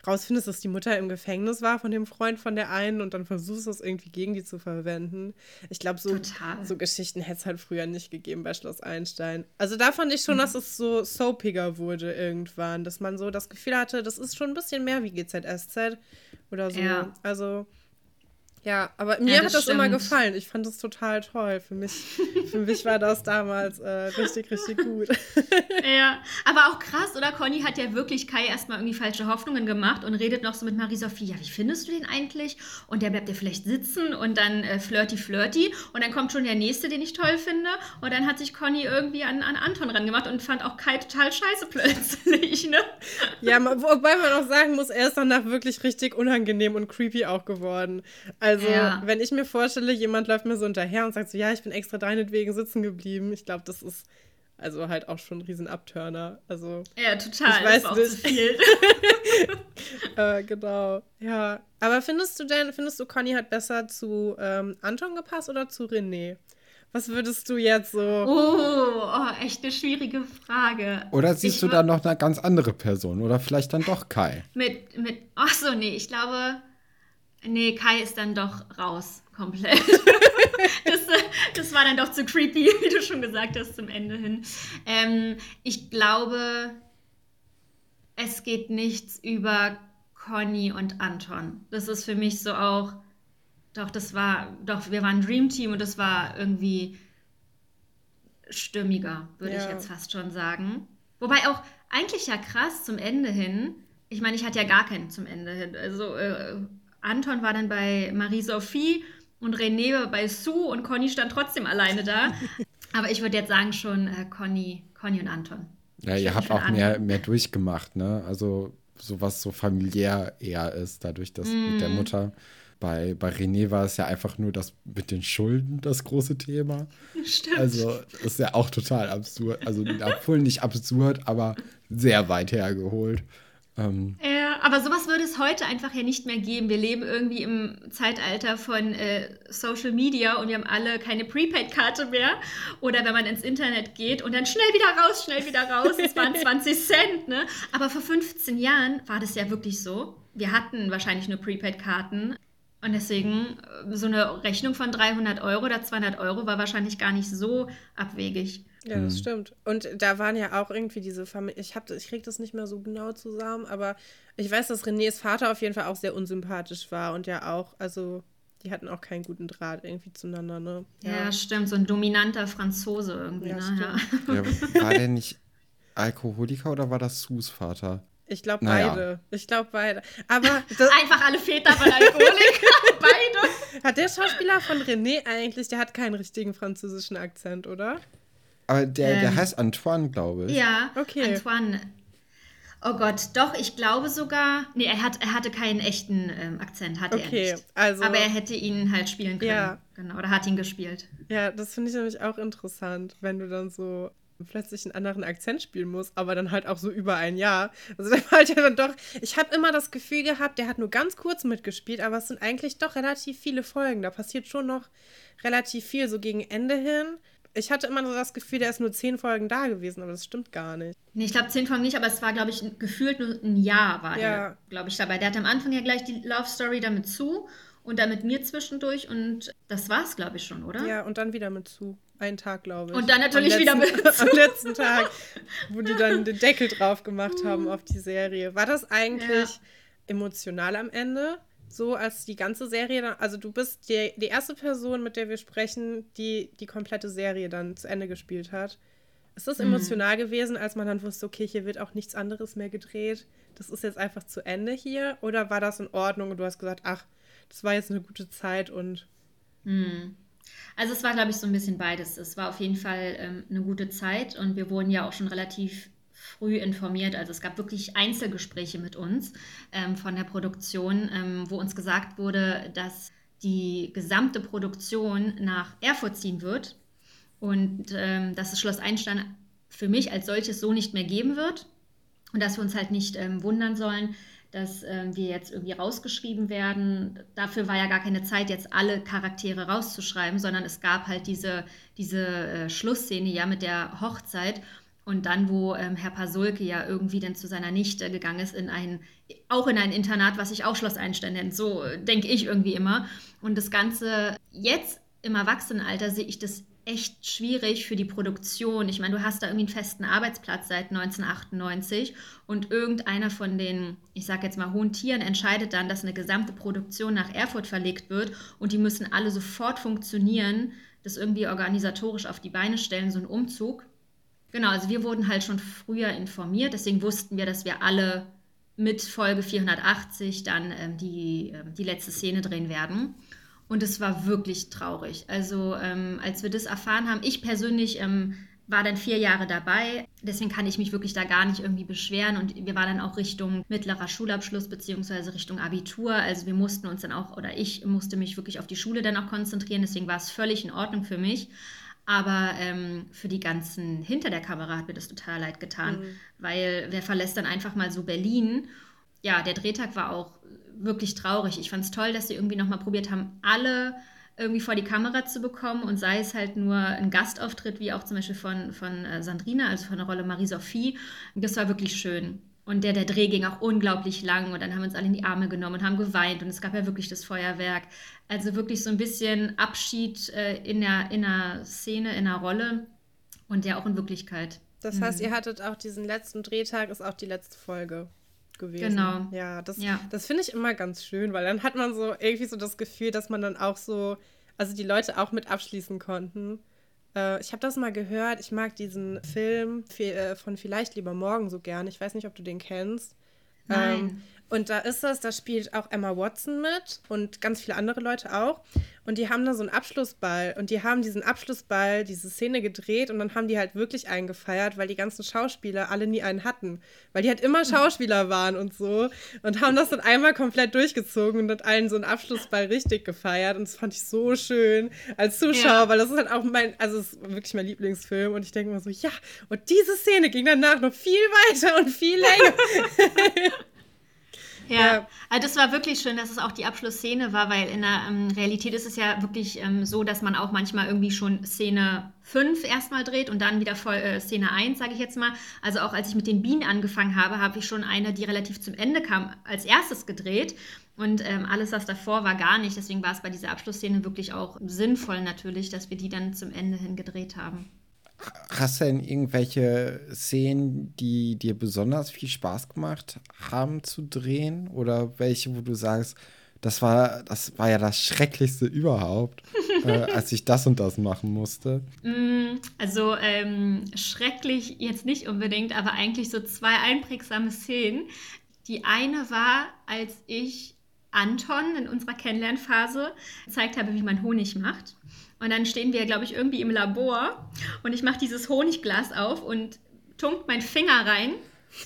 rausfindest, dass die Mutter im Gefängnis war von dem Freund von der einen und dann versuchst das irgendwie gegen die zu verwenden. Ich glaube, so, so Geschichten hätte es halt früher nicht gegeben bei Schloss Einstein. Also da fand ich schon, mhm. dass es so soapiger wurde irgendwann, dass man so das Gefühl hatte, das ist schon ein bisschen mehr wie GZSZ oder so. Ja. Also ja, aber mir ja, hat das stimmt. immer gefallen. Ich fand das total toll. Für mich, für mich war das damals äh, richtig, richtig gut. ja, aber auch krass, oder? Conny hat ja wirklich Kai erstmal irgendwie falsche Hoffnungen gemacht und redet noch so mit Marie-Sophie. Ja, wie findest du den eigentlich? Und der bleibt ja vielleicht sitzen und dann äh, flirty, flirty. Und dann kommt schon der nächste, den ich toll finde. Und dann hat sich Conny irgendwie an, an Anton rangemacht und fand auch Kai total scheiße plötzlich, ne? Ja, wobei man auch sagen muss, er ist danach wirklich richtig unangenehm und creepy auch geworden. Also also, ja. wenn ich mir vorstelle, jemand läuft mir so hinterher und sagt so, ja, ich bin extra deinetwegen sitzen geblieben, ich glaube, das ist also halt auch schon ein riesen Abturner. Also, ja, total. Ich weiß das nicht. Zu viel. äh, genau. Ja. Aber findest du denn, findest du, Conny hat besser zu ähm, Anton gepasst oder zu René? Was würdest du jetzt so. Oh, oh, echt eine schwierige Frage. Oder siehst ich du da noch eine ganz andere Person? Oder vielleicht dann doch Kai? Mit, mit, ach so, nee, ich glaube, Nee, Kai ist dann doch raus, komplett. das, das, war dann doch zu creepy, wie du schon gesagt hast, zum Ende hin. Ähm, ich glaube, es geht nichts über Conny und Anton. Das ist für mich so auch, doch, das war, doch, wir waren ein Dream Team und das war irgendwie stimmiger, würde ja. ich jetzt fast schon sagen. Wobei auch eigentlich ja krass zum Ende hin, ich meine, ich hatte ja gar keinen zum Ende hin. Also, äh, Anton war dann bei Marie-Sophie und René war bei Sue und Conny stand trotzdem alleine da. Aber ich würde jetzt sagen schon äh, Conny, Conny und Anton. Ja, ihr habt auch mehr, mehr durchgemacht, ne? Also sowas so familiär eher ist, dadurch, dass mm. mit der mm. Mutter. Bei, bei René war es ja einfach nur das mit den Schulden das große Thema. Stimmt. Also ist ja auch total absurd. Also obwohl nicht absurd, aber sehr weit hergeholt. Ähm, ja, aber sowas würde es heute einfach ja nicht mehr geben. Wir leben irgendwie im Zeitalter von äh, Social Media und wir haben alle keine Prepaid-Karte mehr. Oder wenn man ins Internet geht und dann schnell wieder raus, schnell wieder raus. Es waren 20 Cent, ne? Aber vor 15 Jahren war das ja wirklich so. Wir hatten wahrscheinlich nur Prepaid-Karten. Und deswegen, äh, so eine Rechnung von 300 Euro oder 200 Euro war wahrscheinlich gar nicht so abwegig. Ja, das mhm. stimmt. Und da waren ja auch irgendwie diese Familie. Ich, ich kriege das nicht mehr so genau zusammen, aber ich weiß, dass Renés Vater auf jeden Fall auch sehr unsympathisch war und ja auch, also die hatten auch keinen guten Draht irgendwie zueinander, ne? Ja, ja stimmt. So ein dominanter Franzose irgendwie, ja, ne? Ja. ja. war der nicht Alkoholiker oder war das Sus Vater? Ich glaube naja. beide. Ich glaube beide. Aber einfach alle Väter von Alkoholiker. beide. Hat der Schauspieler von René eigentlich, der hat keinen richtigen französischen Akzent, oder? Aber der, ähm, der heißt Antoine, glaube ich. Ja, okay. Antoine. Oh Gott, doch, ich glaube sogar. Nee, er, hat, er hatte keinen echten ähm, Akzent, hatte okay, er nicht. Also, Aber er hätte ihn halt spielen können. Ja. Genau, oder hat ihn gespielt. Ja, das finde ich nämlich auch interessant, wenn du dann so plötzlich einen anderen Akzent spielen musst, aber dann halt auch so über ein Jahr. Also der war halt ja dann doch. Ich habe immer das Gefühl gehabt, der hat nur ganz kurz mitgespielt, aber es sind eigentlich doch relativ viele Folgen. Da passiert schon noch relativ viel, so gegen Ende hin ich hatte immer so das Gefühl, der ist nur zehn Folgen da gewesen, aber das stimmt gar nicht. Nee, ich glaube zehn Folgen nicht, aber es war, glaube ich, gefühlt nur ein Jahr war ja. er, glaube ich, dabei. Der hat am Anfang ja gleich die Love Story damit zu und dann mit mir zwischendurch und das war es, glaube ich, schon, oder? Ja, und dann wieder mit zu. Einen Tag, glaube ich. Und dann natürlich letzten, wieder mit zu. Am letzten Tag, wo die dann den Deckel drauf gemacht haben auf die Serie. War das eigentlich ja. emotional am Ende? So als die ganze Serie, dann, also du bist die, die erste Person, mit der wir sprechen, die die komplette Serie dann zu Ende gespielt hat. Ist das mhm. emotional mhm. gewesen, als man dann wusste, okay, hier wird auch nichts anderes mehr gedreht? Das ist jetzt einfach zu Ende hier? Oder war das in Ordnung und du hast gesagt, ach, das war jetzt eine gute Zeit und. Mhm. Also es war, glaube ich, so ein bisschen beides. Es war auf jeden Fall ähm, eine gute Zeit und wir wurden ja auch schon relativ früh informiert. Also es gab wirklich Einzelgespräche mit uns ähm, von der Produktion, ähm, wo uns gesagt wurde, dass die gesamte Produktion nach Erfurt ziehen wird und ähm, dass das Schloss Einstein für mich als solches so nicht mehr geben wird und dass wir uns halt nicht ähm, wundern sollen, dass ähm, wir jetzt irgendwie rausgeschrieben werden. Dafür war ja gar keine Zeit, jetzt alle Charaktere rauszuschreiben, sondern es gab halt diese, diese äh, Schlussszene ja mit der Hochzeit und dann, wo ähm, Herr Pasulke ja irgendwie dann zu seiner Nichte gegangen ist, in ein, auch in ein Internat, was sich auch Schloss Einstein nennt, so äh, denke ich irgendwie immer. Und das Ganze jetzt im Erwachsenenalter sehe ich das echt schwierig für die Produktion. Ich meine, du hast da irgendwie einen festen Arbeitsplatz seit 1998 und irgendeiner von den, ich sage jetzt mal, hohen Tieren entscheidet dann, dass eine gesamte Produktion nach Erfurt verlegt wird und die müssen alle sofort funktionieren, das irgendwie organisatorisch auf die Beine stellen, so ein Umzug. Genau, also wir wurden halt schon früher informiert, deswegen wussten wir, dass wir alle mit Folge 480 dann ähm, die, äh, die letzte Szene drehen werden. Und es war wirklich traurig. Also ähm, als wir das erfahren haben, ich persönlich ähm, war dann vier Jahre dabei, deswegen kann ich mich wirklich da gar nicht irgendwie beschweren. Und wir waren dann auch Richtung mittlerer Schulabschluss beziehungsweise Richtung Abitur. Also wir mussten uns dann auch, oder ich musste mich wirklich auf die Schule dann auch konzentrieren, deswegen war es völlig in Ordnung für mich. Aber ähm, für die ganzen hinter der Kamera hat mir das total leid getan, mhm. weil wer verlässt dann einfach mal so Berlin? Ja, der Drehtag war auch wirklich traurig. Ich fand es toll, dass sie irgendwie nochmal probiert haben, alle irgendwie vor die Kamera zu bekommen und sei es halt nur ein Gastauftritt, wie auch zum Beispiel von, von äh, Sandrina, also von der Rolle Marie-Sophie. Das war wirklich schön. Und der, der Dreh ging auch unglaublich lang und dann haben wir uns alle in die Arme genommen und haben geweint und es gab ja wirklich das Feuerwerk. Also wirklich so ein bisschen Abschied äh, in, der, in der Szene, in der Rolle und ja auch in Wirklichkeit. Das heißt, mhm. ihr hattet auch diesen letzten Drehtag, ist auch die letzte Folge gewesen. Genau. Ja, das, ja. das finde ich immer ganz schön, weil dann hat man so irgendwie so das Gefühl, dass man dann auch so, also die Leute auch mit abschließen konnten. Äh, ich habe das mal gehört. Ich mag diesen Film äh, von Vielleicht lieber morgen so gern. Ich weiß nicht, ob du den kennst. Nein. Ähm, und da ist das, da spielt auch Emma Watson mit und ganz viele andere Leute auch. Und die haben da so einen Abschlussball und die haben diesen Abschlussball, diese Szene gedreht und dann haben die halt wirklich eingefeiert, weil die ganzen Schauspieler alle nie einen hatten. Weil die halt immer Schauspieler waren und so und haben das dann einmal komplett durchgezogen und hat allen so einen Abschlussball richtig gefeiert. Und das fand ich so schön als Zuschauer, ja. weil das ist halt auch mein, also es ist wirklich mein Lieblingsfilm und ich denke mir so, ja, und diese Szene ging danach noch viel weiter und viel länger. Ja, ja. Also das war wirklich schön, dass es auch die Abschlussszene war, weil in der ähm, Realität ist es ja wirklich ähm, so, dass man auch manchmal irgendwie schon Szene 5 erstmal dreht und dann wieder voll, äh, Szene 1, sage ich jetzt mal. Also auch als ich mit den Bienen angefangen habe, habe ich schon eine, die relativ zum Ende kam, als erstes gedreht. Und ähm, alles, was davor war, gar nicht. Deswegen war es bei dieser Abschlussszene wirklich auch sinnvoll natürlich, dass wir die dann zum Ende hin gedreht haben. Hast du denn irgendwelche Szenen, die dir besonders viel Spaß gemacht haben zu drehen? Oder welche, wo du sagst, das war, das war ja das Schrecklichste überhaupt, äh, als ich das und das machen musste? Mm, also ähm, schrecklich jetzt nicht unbedingt, aber eigentlich so zwei einprägsame Szenen. Die eine war, als ich Anton in unserer Kennenlernphase gezeigt habe, wie man Honig macht. Und dann stehen wir, glaube ich, irgendwie im Labor und ich mache dieses Honigglas auf und tunkt meinen Finger rein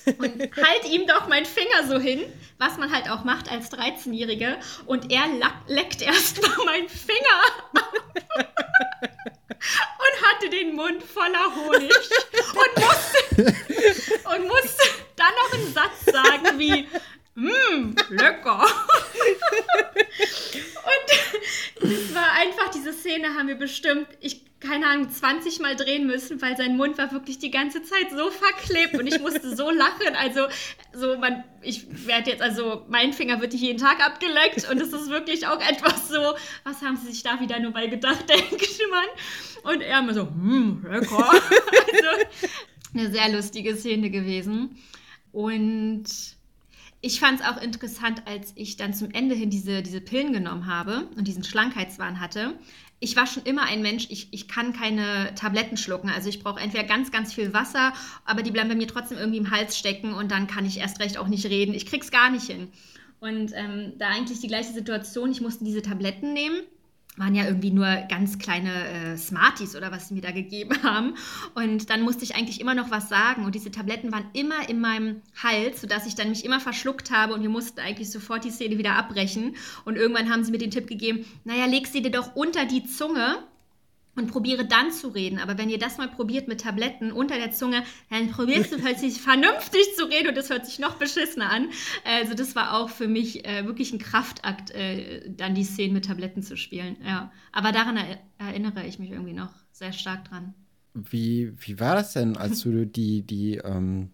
und halt ihm doch meinen Finger so hin, was man halt auch macht als 13-Jährige. Und er leckt erst mal meinen Finger und hatte den Mund voller Honig und musste, und musste dann noch einen Satz sagen wie, Mmm, lecker. und es war einfach, diese Szene haben wir bestimmt, ich keine Ahnung, 20 Mal drehen müssen, weil sein Mund war wirklich die ganze Zeit so verklebt und ich musste so lachen. Also, so man, ich werde jetzt, also mein Finger wird nicht jeden Tag abgeleckt und es ist wirklich auch etwas so, was haben sie sich da wieder nur bei gedacht, denke ich man. Und er immer so, hm, lecker. also, eine sehr lustige Szene gewesen. Und ich fand es auch interessant, als ich dann zum Ende hin diese, diese Pillen genommen habe und diesen Schlankheitswahn hatte ich war schon immer ein Mensch, ich, ich kann keine Tabletten schlucken. Also ich brauche entweder ganz, ganz viel Wasser, aber die bleiben bei mir trotzdem irgendwie im Hals stecken und dann kann ich erst recht auch nicht reden. Ich krieg's gar nicht hin. Und ähm, da eigentlich die gleiche Situation, ich musste diese Tabletten nehmen waren ja irgendwie nur ganz kleine äh, Smarties oder was sie mir da gegeben haben. Und dann musste ich eigentlich immer noch was sagen. Und diese Tabletten waren immer in meinem Hals, sodass ich dann mich immer verschluckt habe und wir mussten eigentlich sofort die Szene wieder abbrechen. Und irgendwann haben sie mir den Tipp gegeben, naja, leg sie dir doch unter die Zunge und probiere dann zu reden. Aber wenn ihr das mal probiert mit Tabletten unter der Zunge, dann probierst du plötzlich vernünftig zu reden und das hört sich noch beschissener an. Also das war auch für mich äh, wirklich ein Kraftakt, äh, dann die Szenen mit Tabletten zu spielen. Ja. Aber daran er erinnere ich mich irgendwie noch sehr stark dran. Wie, wie war das denn, als du die, die, ähm,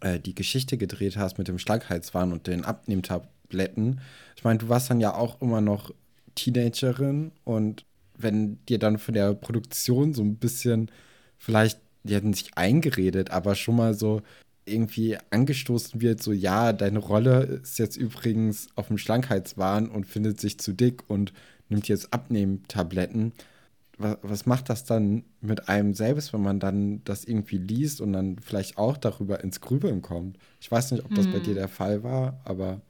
äh, die Geschichte gedreht hast mit dem Schlankheitswahn und den Abnehmtabletten? Ich meine, du warst dann ja auch immer noch Teenagerin und wenn dir dann von der Produktion so ein bisschen, vielleicht, die hatten sich eingeredet, aber schon mal so irgendwie angestoßen wird, so ja, deine Rolle ist jetzt übrigens auf dem Schlankheitswahn und findet sich zu dick und nimmt jetzt Abnehmtabletten. Was, was macht das dann mit einem selbst, wenn man dann das irgendwie liest und dann vielleicht auch darüber ins Grübeln kommt? Ich weiß nicht, ob das hm. bei dir der Fall war, aber.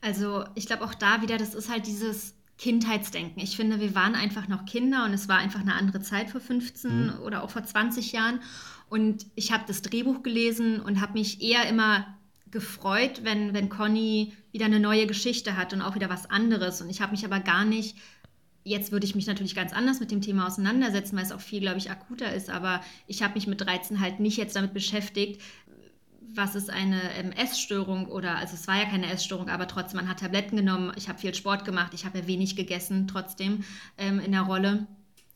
Also, ich glaube auch da wieder, das ist halt dieses Kindheitsdenken. Ich finde, wir waren einfach noch Kinder und es war einfach eine andere Zeit vor 15 mhm. oder auch vor 20 Jahren. Und ich habe das Drehbuch gelesen und habe mich eher immer gefreut, wenn, wenn Conny wieder eine neue Geschichte hat und auch wieder was anderes. Und ich habe mich aber gar nicht, jetzt würde ich mich natürlich ganz anders mit dem Thema auseinandersetzen, weil es auch viel, glaube ich, akuter ist, aber ich habe mich mit 13 halt nicht jetzt damit beschäftigt, was ist eine ähm, Essstörung oder, also es war ja keine Essstörung, aber trotzdem, man hat Tabletten genommen, ich habe viel Sport gemacht, ich habe ja wenig gegessen trotzdem ähm, in der Rolle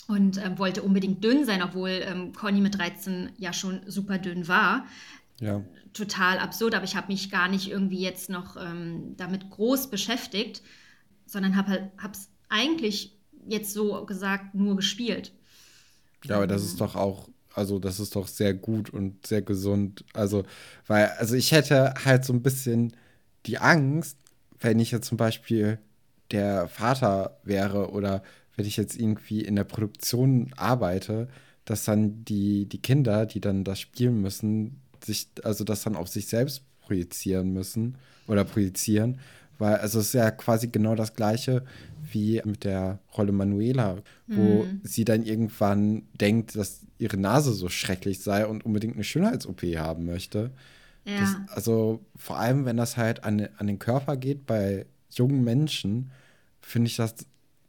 und ähm, wollte unbedingt dünn sein, obwohl ähm, Conny mit 13 ja schon super dünn war. Ja. Total absurd, aber ich habe mich gar nicht irgendwie jetzt noch ähm, damit groß beschäftigt, sondern habe es eigentlich jetzt so gesagt nur gespielt. Ja, aber das ist doch auch also das ist doch sehr gut und sehr gesund. Also, weil, also ich hätte halt so ein bisschen die Angst, wenn ich jetzt zum Beispiel der Vater wäre oder wenn ich jetzt irgendwie in der Produktion arbeite, dass dann die, die Kinder, die dann das spielen müssen, sich, also das dann auf sich selbst projizieren müssen oder projizieren. Weil, also es ist ja quasi genau das Gleiche wie mit der Rolle Manuela, wo mhm. sie dann irgendwann denkt, dass ihre Nase so schrecklich sei und unbedingt eine Schönheits-OP haben möchte. Ja. Das, also vor allem, wenn das halt an, an den Körper geht bei jungen Menschen, finde ich das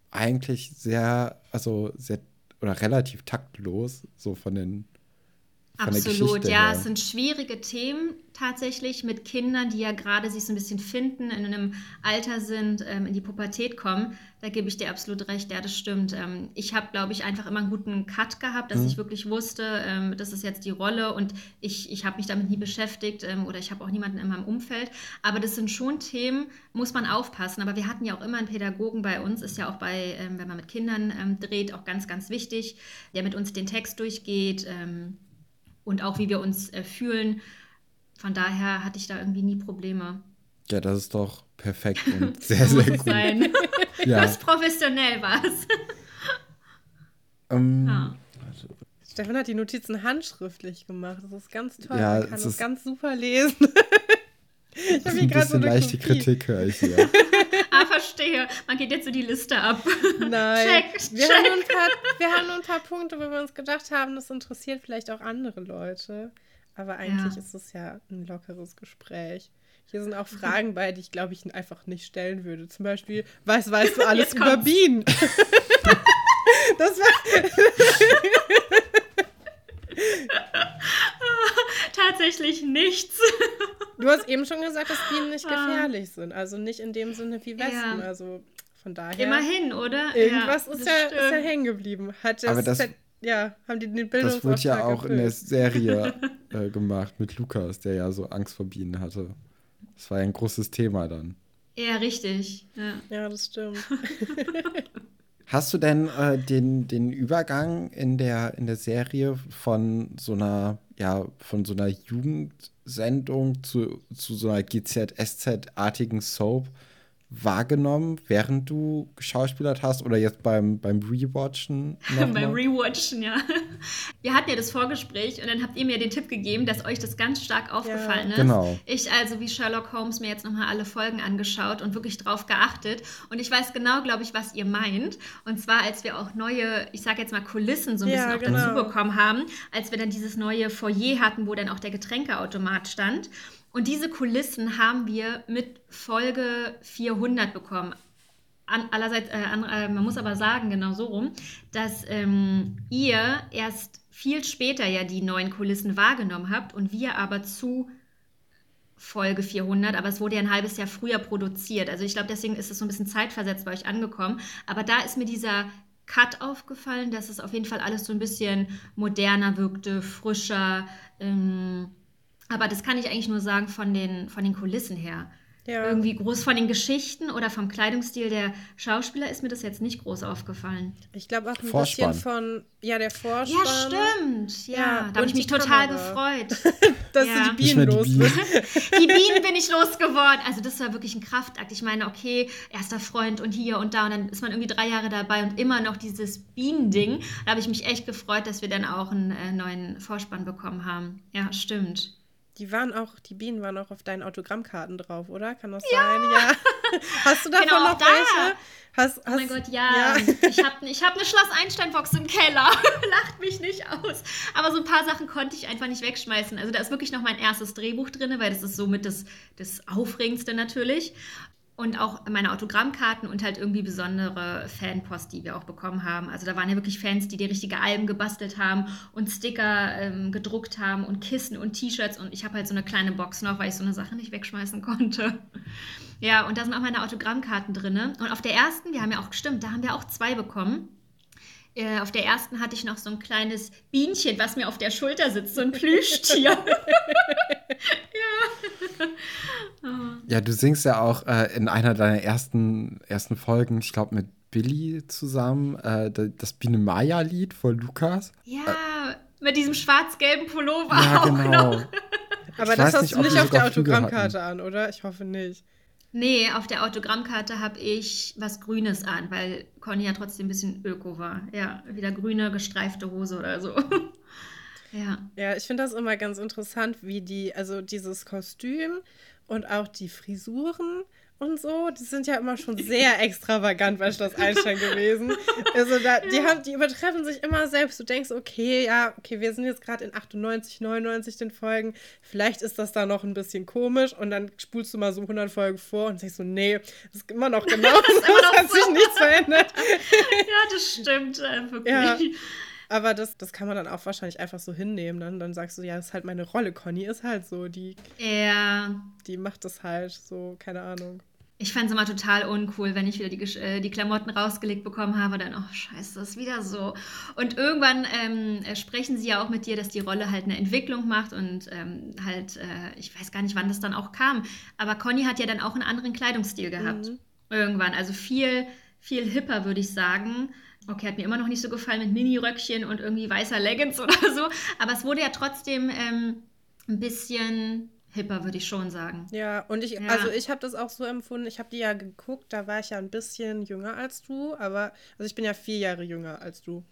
eigentlich sehr, also sehr oder relativ taktlos, so von den Absolut, ja, her. es sind schwierige Themen tatsächlich mit Kindern, die ja gerade sich so ein bisschen finden, in einem Alter sind, ähm, in die Pubertät kommen. Da gebe ich dir absolut recht, ja, das stimmt. Ähm, ich habe, glaube ich, einfach immer einen guten Cut gehabt, dass mhm. ich wirklich wusste, ähm, das ist jetzt die Rolle und ich, ich habe mich damit nie beschäftigt ähm, oder ich habe auch niemanden in meinem Umfeld. Aber das sind schon Themen, muss man aufpassen. Aber wir hatten ja auch immer einen Pädagogen bei uns, ist ja auch bei, ähm, wenn man mit Kindern ähm, dreht, auch ganz, ganz wichtig, der mit uns den Text durchgeht und auch wie wir uns äh, fühlen. Von daher hatte ich da irgendwie nie Probleme. Ja, das ist doch perfekt und sehr, sehr gut. Sein. ja. Das professionell war es. Ähm, ja. Stefan hat die Notizen handschriftlich gemacht. Das ist ganz toll. Ja, Man kann das ganz super lesen. ich habe hier gerade so eine leichte Kritik höre ich hier. Verstehe. Man geht jetzt so die Liste ab. Nein. Check, wir, check. Haben nur ein paar, wir haben nur ein paar Punkte, wo wir uns gedacht haben, das interessiert vielleicht auch andere Leute. Aber eigentlich ja. ist es ja ein lockeres Gespräch. Hier sind auch Fragen bei, die ich glaube ich einfach nicht stellen würde. Zum Beispiel, was weißt du alles über Bienen? das war. Tatsächlich nichts. Du hast eben schon gesagt, dass Bienen nicht ah. gefährlich sind. Also nicht in dem Sinne wie Wespen. Ja. Also von daher. Immerhin, oder? Irgendwas ja, ist, ja, ist, ja, hängen geblieben. Hat das, Aber das, ja, haben die den Bildungsauftrag Das wurde ja auch erfüllt. in der Serie äh, gemacht mit Lukas, der ja so Angst vor Bienen hatte. Das war ja ein großes Thema dann. Ja, richtig. Ja, ja das stimmt. Hast du denn äh, den, den Übergang in der, in der Serie von so einer, ja, von so einer Jugendsendung zu, zu so einer GZSZ-artigen Soap wahrgenommen, während du geschauspielert hast oder jetzt beim, beim Rewatchen? beim Rewatchen, ja. Wir hatten ja das Vorgespräch und dann habt ihr mir den Tipp gegeben, dass euch das ganz stark aufgefallen ja. ist. Genau. Ich also wie Sherlock Holmes mir jetzt nochmal alle Folgen angeschaut und wirklich drauf geachtet. Und ich weiß genau, glaube ich, was ihr meint. Und zwar, als wir auch neue, ich sage jetzt mal Kulissen so ein ja, bisschen auch genau. dazu bekommen haben, als wir dann dieses neue Foyer hatten, wo dann auch der Getränkeautomat stand. Und diese Kulissen haben wir mit Folge 400 bekommen. An, allerseits, äh, an, äh, man muss aber sagen, genau so rum, dass ähm, ihr erst viel später ja die neuen Kulissen wahrgenommen habt und wir aber zu Folge 400, aber es wurde ja ein halbes Jahr früher produziert. Also ich glaube, deswegen ist es so ein bisschen zeitversetzt bei euch angekommen. Aber da ist mir dieser Cut aufgefallen, dass es auf jeden Fall alles so ein bisschen moderner wirkte, frischer. Ähm, aber das kann ich eigentlich nur sagen von den, von den Kulissen her. Ja. Irgendwie groß von den Geschichten oder vom Kleidungsstil der Schauspieler ist mir das jetzt nicht groß aufgefahren. Ich glaube auch ein Vorspann. bisschen von, ja, der Vorspann. Ja, stimmt. Ja, ja da habe ich mich total Kamera. gefreut. Dass ja. du die Bienen los die Bienen. die Bienen bin ich losgeworden. Also das war wirklich ein Kraftakt. Ich meine, okay, erster Freund und hier und da und dann ist man irgendwie drei Jahre dabei und immer noch dieses Bienending. Da habe ich mich echt gefreut, dass wir dann auch einen äh, neuen Vorspann bekommen haben. Ja, stimmt. Die waren auch, die Bienen waren auch auf deinen Autogrammkarten drauf, oder? Kann das ja. sein? Ja. Hast du davon genau, noch da. welche? Hast, hast, oh mein Gott, ja. ja. Ich habe ich hab eine Schloss Einstein-Box im Keller. Lacht mich nicht aus. Aber so ein paar Sachen konnte ich einfach nicht wegschmeißen. Also da ist wirklich noch mein erstes Drehbuch drin, weil das ist somit das, das Aufregendste natürlich und auch meine Autogrammkarten und halt irgendwie besondere Fanpost, die wir auch bekommen haben. Also da waren ja wirklich Fans, die die richtige Alben gebastelt haben und Sticker ähm, gedruckt haben und Kissen und T-Shirts und ich habe halt so eine kleine Box noch, weil ich so eine Sache nicht wegschmeißen konnte. Ja, und da sind auch meine Autogrammkarten drin. Und auf der ersten, wir haben ja auch gestimmt, da haben wir auch zwei bekommen. Äh, auf der ersten hatte ich noch so ein kleines Bienchen, was mir auf der Schulter sitzt, so ein Plüschtier. ja. Ja, du singst ja auch äh, in einer deiner ersten, ersten Folgen, ich glaube mit Billy zusammen, äh, das Biene Maya-Lied von Lukas. Ja, äh, mit diesem schwarz-gelben Pullover. Ja, auch genau. Noch. Aber ich das hast nicht, du nicht auf der Autogrammkarte an, oder? Ich hoffe nicht. Nee, auf der Autogrammkarte habe ich was Grünes an, weil Conny ja trotzdem ein bisschen öko war. Ja, wieder grüne gestreifte Hose oder so. ja. Ja, ich finde das immer ganz interessant, wie die, also dieses Kostüm und auch die Frisuren und so, die sind ja immer schon sehr extravagant bei Schloss Einstein gewesen. Also da, die, haben, die übertreffen sich immer selbst. Du denkst, okay, ja, okay, wir sind jetzt gerade in 98, 99 den Folgen. Vielleicht ist das da noch ein bisschen komisch. Und dann spulst du mal so 100 Folgen vor und sagst so, nee, das ist immer noch genau so. Es hat sich nichts verändert. ja, das stimmt äh, wirklich. Ja. Aber das, das kann man dann auch wahrscheinlich einfach so hinnehmen. Dann, dann sagst du, ja, das ist halt meine Rolle. Conny ist halt so, die, ja. die macht das halt so, keine Ahnung. Ich fand es immer total uncool, wenn ich wieder die, äh, die Klamotten rausgelegt bekommen habe, dann, oh scheiße, das ist wieder so. Und irgendwann ähm, äh, sprechen sie ja auch mit dir, dass die Rolle halt eine Entwicklung macht und ähm, halt, äh, ich weiß gar nicht, wann das dann auch kam, aber Conny hat ja dann auch einen anderen Kleidungsstil gehabt. Mhm. Irgendwann, also viel, viel hipper, würde ich sagen. Okay, hat mir immer noch nicht so gefallen mit Mini-Röckchen und irgendwie weißer Leggings oder so, aber es wurde ja trotzdem ähm, ein bisschen hipper, würde ich schon sagen. Ja, und ich, ja. also ich habe das auch so empfunden, ich habe die ja geguckt, da war ich ja ein bisschen jünger als du, aber, also ich bin ja vier Jahre jünger als du.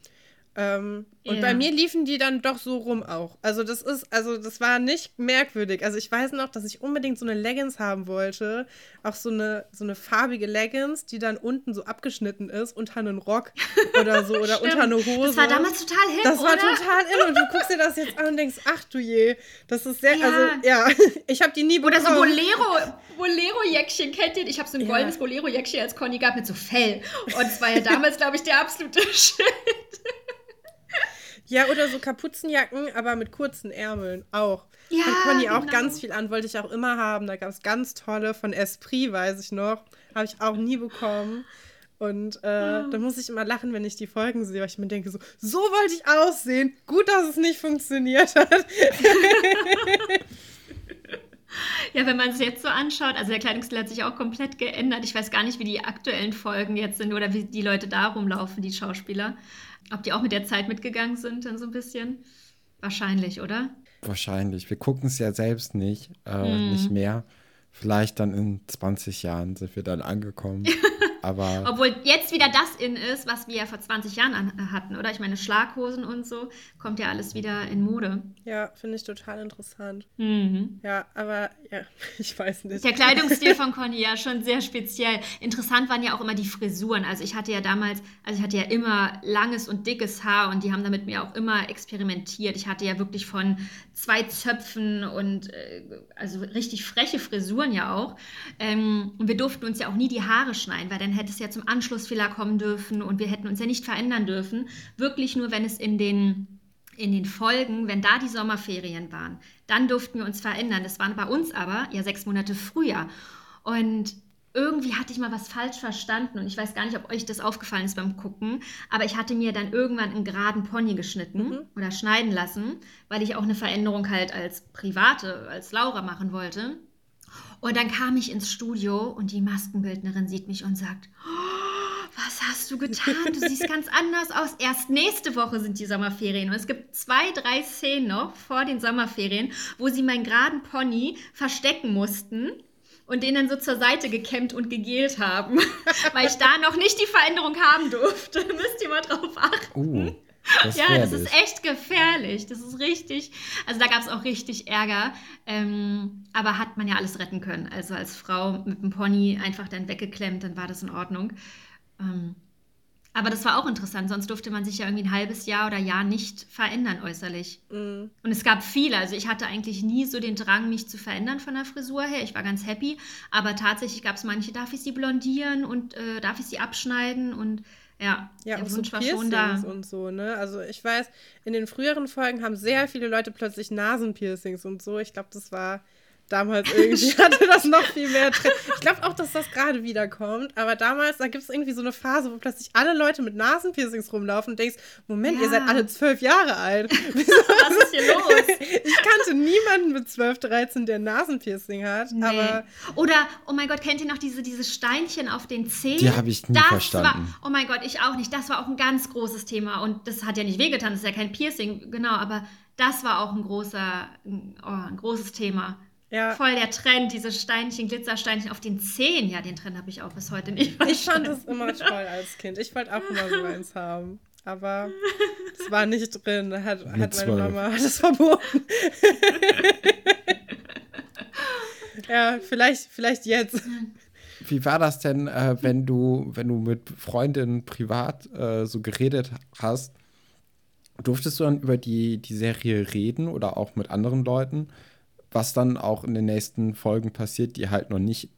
Ähm, und Ja. bei mir liefen die dann doch so rum auch. Also das ist, also das war nicht merkwürdig. Also ich weiß noch, dass ich unbedingt so eine Leggings haben wollte. Auch so eine, so eine farbige Leggings, die dann unten so abgeschnitten ist, unter einen Rock oder so oder unter eine Hose. Das war damals total hip, Das war oder? total in und du guckst dir das jetzt an und denkst, ach du je, das ist sehr, Ja. also ja, ich habe die nie Oder so bekommen. Bolero, Bolero-Jäckchen, kennt ihr? Ich habe so ein Ja. goldenes Bolero-Jäckchen als Conny gehabt mit so Fell. Und es war ja damals, glaube ich, der absolute Shit. Ja, oder so Kapuzenjacken, aber mit kurzen Ärmeln auch. Ja, Hat Conny auch genau. ganz viel an, wollte ich auch immer haben. Da gab es ganz tolle von Esprit, weiß ich noch. Habe ich auch nie bekommen. Und äh, Ah. da muss ich immer lachen, wenn ich die Folgen sehe, weil ich mir denke, so, so wollte ich aussehen. Gut, dass es nicht funktioniert hat. Ja, wenn man es jetzt so anschaut, also der Kleidungsstil hat sich auch komplett geändert. Ich weiß gar nicht, wie die aktuellen Folgen jetzt sind oder wie die Leute da rumlaufen, die Schauspieler. Ob die auch mit der Zeit mitgegangen sind, dann so ein bisschen. Wahrscheinlich, oder? Wahrscheinlich. Wir gucken es ja selbst nicht, äh, Mhm. nicht mehr. Vielleicht dann in 20 Jahren sind wir dann angekommen. Aber Obwohl jetzt wieder das in ist, was wir ja vor 20 Jahren an, hatten, oder? Ich meine, Schlaghosen und so, kommt ja alles wieder in Mode. Ja, finde ich total interessant. Mhm. Ja, aber ja, ich weiß nicht. Der Kleidungsstil von Conny ja schon sehr speziell. Interessant waren ja auch immer die Frisuren. Also ich hatte ja damals, also ich hatte ja immer langes und dickes Haar und die haben damit mir auch immer experimentiert. Ich hatte ja wirklich von zwei Zöpfen und äh, also richtig freche Frisuren ja auch. Ähm, und wir durften uns ja auch nie die Haare schneiden, weil dann hätte es ja zum Anschlussfehler kommen dürfen und wir hätten uns ja nicht verändern dürfen. Wirklich nur, wenn es in den in den Folgen, wenn da die Sommerferien waren, dann durften wir uns verändern. Das waren bei uns aber ja sechs Monate früher. Und irgendwie hatte ich mal was falsch verstanden und ich weiß gar nicht, ob euch das aufgefallen ist beim Gucken, aber ich hatte mir dann irgendwann einen geraden Pony geschnitten Mhm. oder schneiden lassen, weil ich auch eine Veränderung halt als Private, als Laura machen wollte. Und dann kam ich ins Studio und die Maskenbildnerin sieht mich und sagt, "Oh, was hast du getan? Du siehst ganz anders aus. Erst nächste Woche sind die Sommerferien. Und es gibt zwei, drei Szenen noch vor den Sommerferien, wo sie meinen geraden Pony verstecken mussten und den dann so zur Seite gekämmt und gegelt haben, weil ich da noch nicht die Veränderung haben durfte. Müsst ihr mal drauf achten. uh, das Ja, das ist echt gefährlich. Das ist richtig. Also da gab es auch richtig Ärger. Ähm, aber hat man ja alles retten können. Also als Frau mit dem Pony einfach dann weggeklemmt, dann war das in Ordnung. Ähm, aber das war auch interessant. Sonst durfte man sich ja irgendwie ein halbes Jahr oder Jahr nicht verändern äußerlich. Mm. Und es gab viele. Also ich hatte eigentlich nie so den Drang, mich zu verändern von der Frisur her. Ich war ganz happy. Aber tatsächlich gab es manche, darf ich sie blondieren und äh, darf ich sie abschneiden? Und ja, Ja, der so Wunsch da. Piercings und so, ne? Also ich weiß, in den früheren Folgen haben sehr viele Leute plötzlich Nasenpiercings und so. Ich glaube, das war damals irgendwie, hatte das noch viel mehr Trend. Ich glaube auch, dass das gerade wiederkommt, aber damals, da gibt es irgendwie so eine Phase, wo plötzlich alle Leute mit Nasenpiercings rumlaufen und denkst, Moment, ihr Ja. seid alle zwölf Jahre alt. Was ist hier los? Ich kannte niemanden mit 12, 13, der ein Nasenpiercing hat, Nee. aber Oder, oh mein Gott, kennt ihr noch diese, diese Steinchen auf den Zehen? Die habe ich nie das verstanden. War, oh mein Gott, ich auch nicht. Das war auch ein ganz großes Thema. Und das hat ja nicht wehgetan, das ist ja kein Piercing, genau, aber das war auch ein großer, oh, ein großes Thema. Ja. Voll der Trend, diese Steinchen, Glitzersteinchen auf den Zehen. Ja, den Trend habe ich auch bis heute nicht Ich fand verstanden. das immer toll als Kind. Ich wollte auch immer so eins haben. Aber es war nicht drin. Da Hat, hat meine zwölf. Mama hat es verboten. ja, vielleicht, vielleicht jetzt. Wie war das denn, äh, wenn du, wenn du mit Freundinnen privat äh, so geredet hast? Durftest du dann über die, die Serie reden oder auch mit anderen Leuten, was dann auch in den nächsten Folgen passiert, die halt noch nicht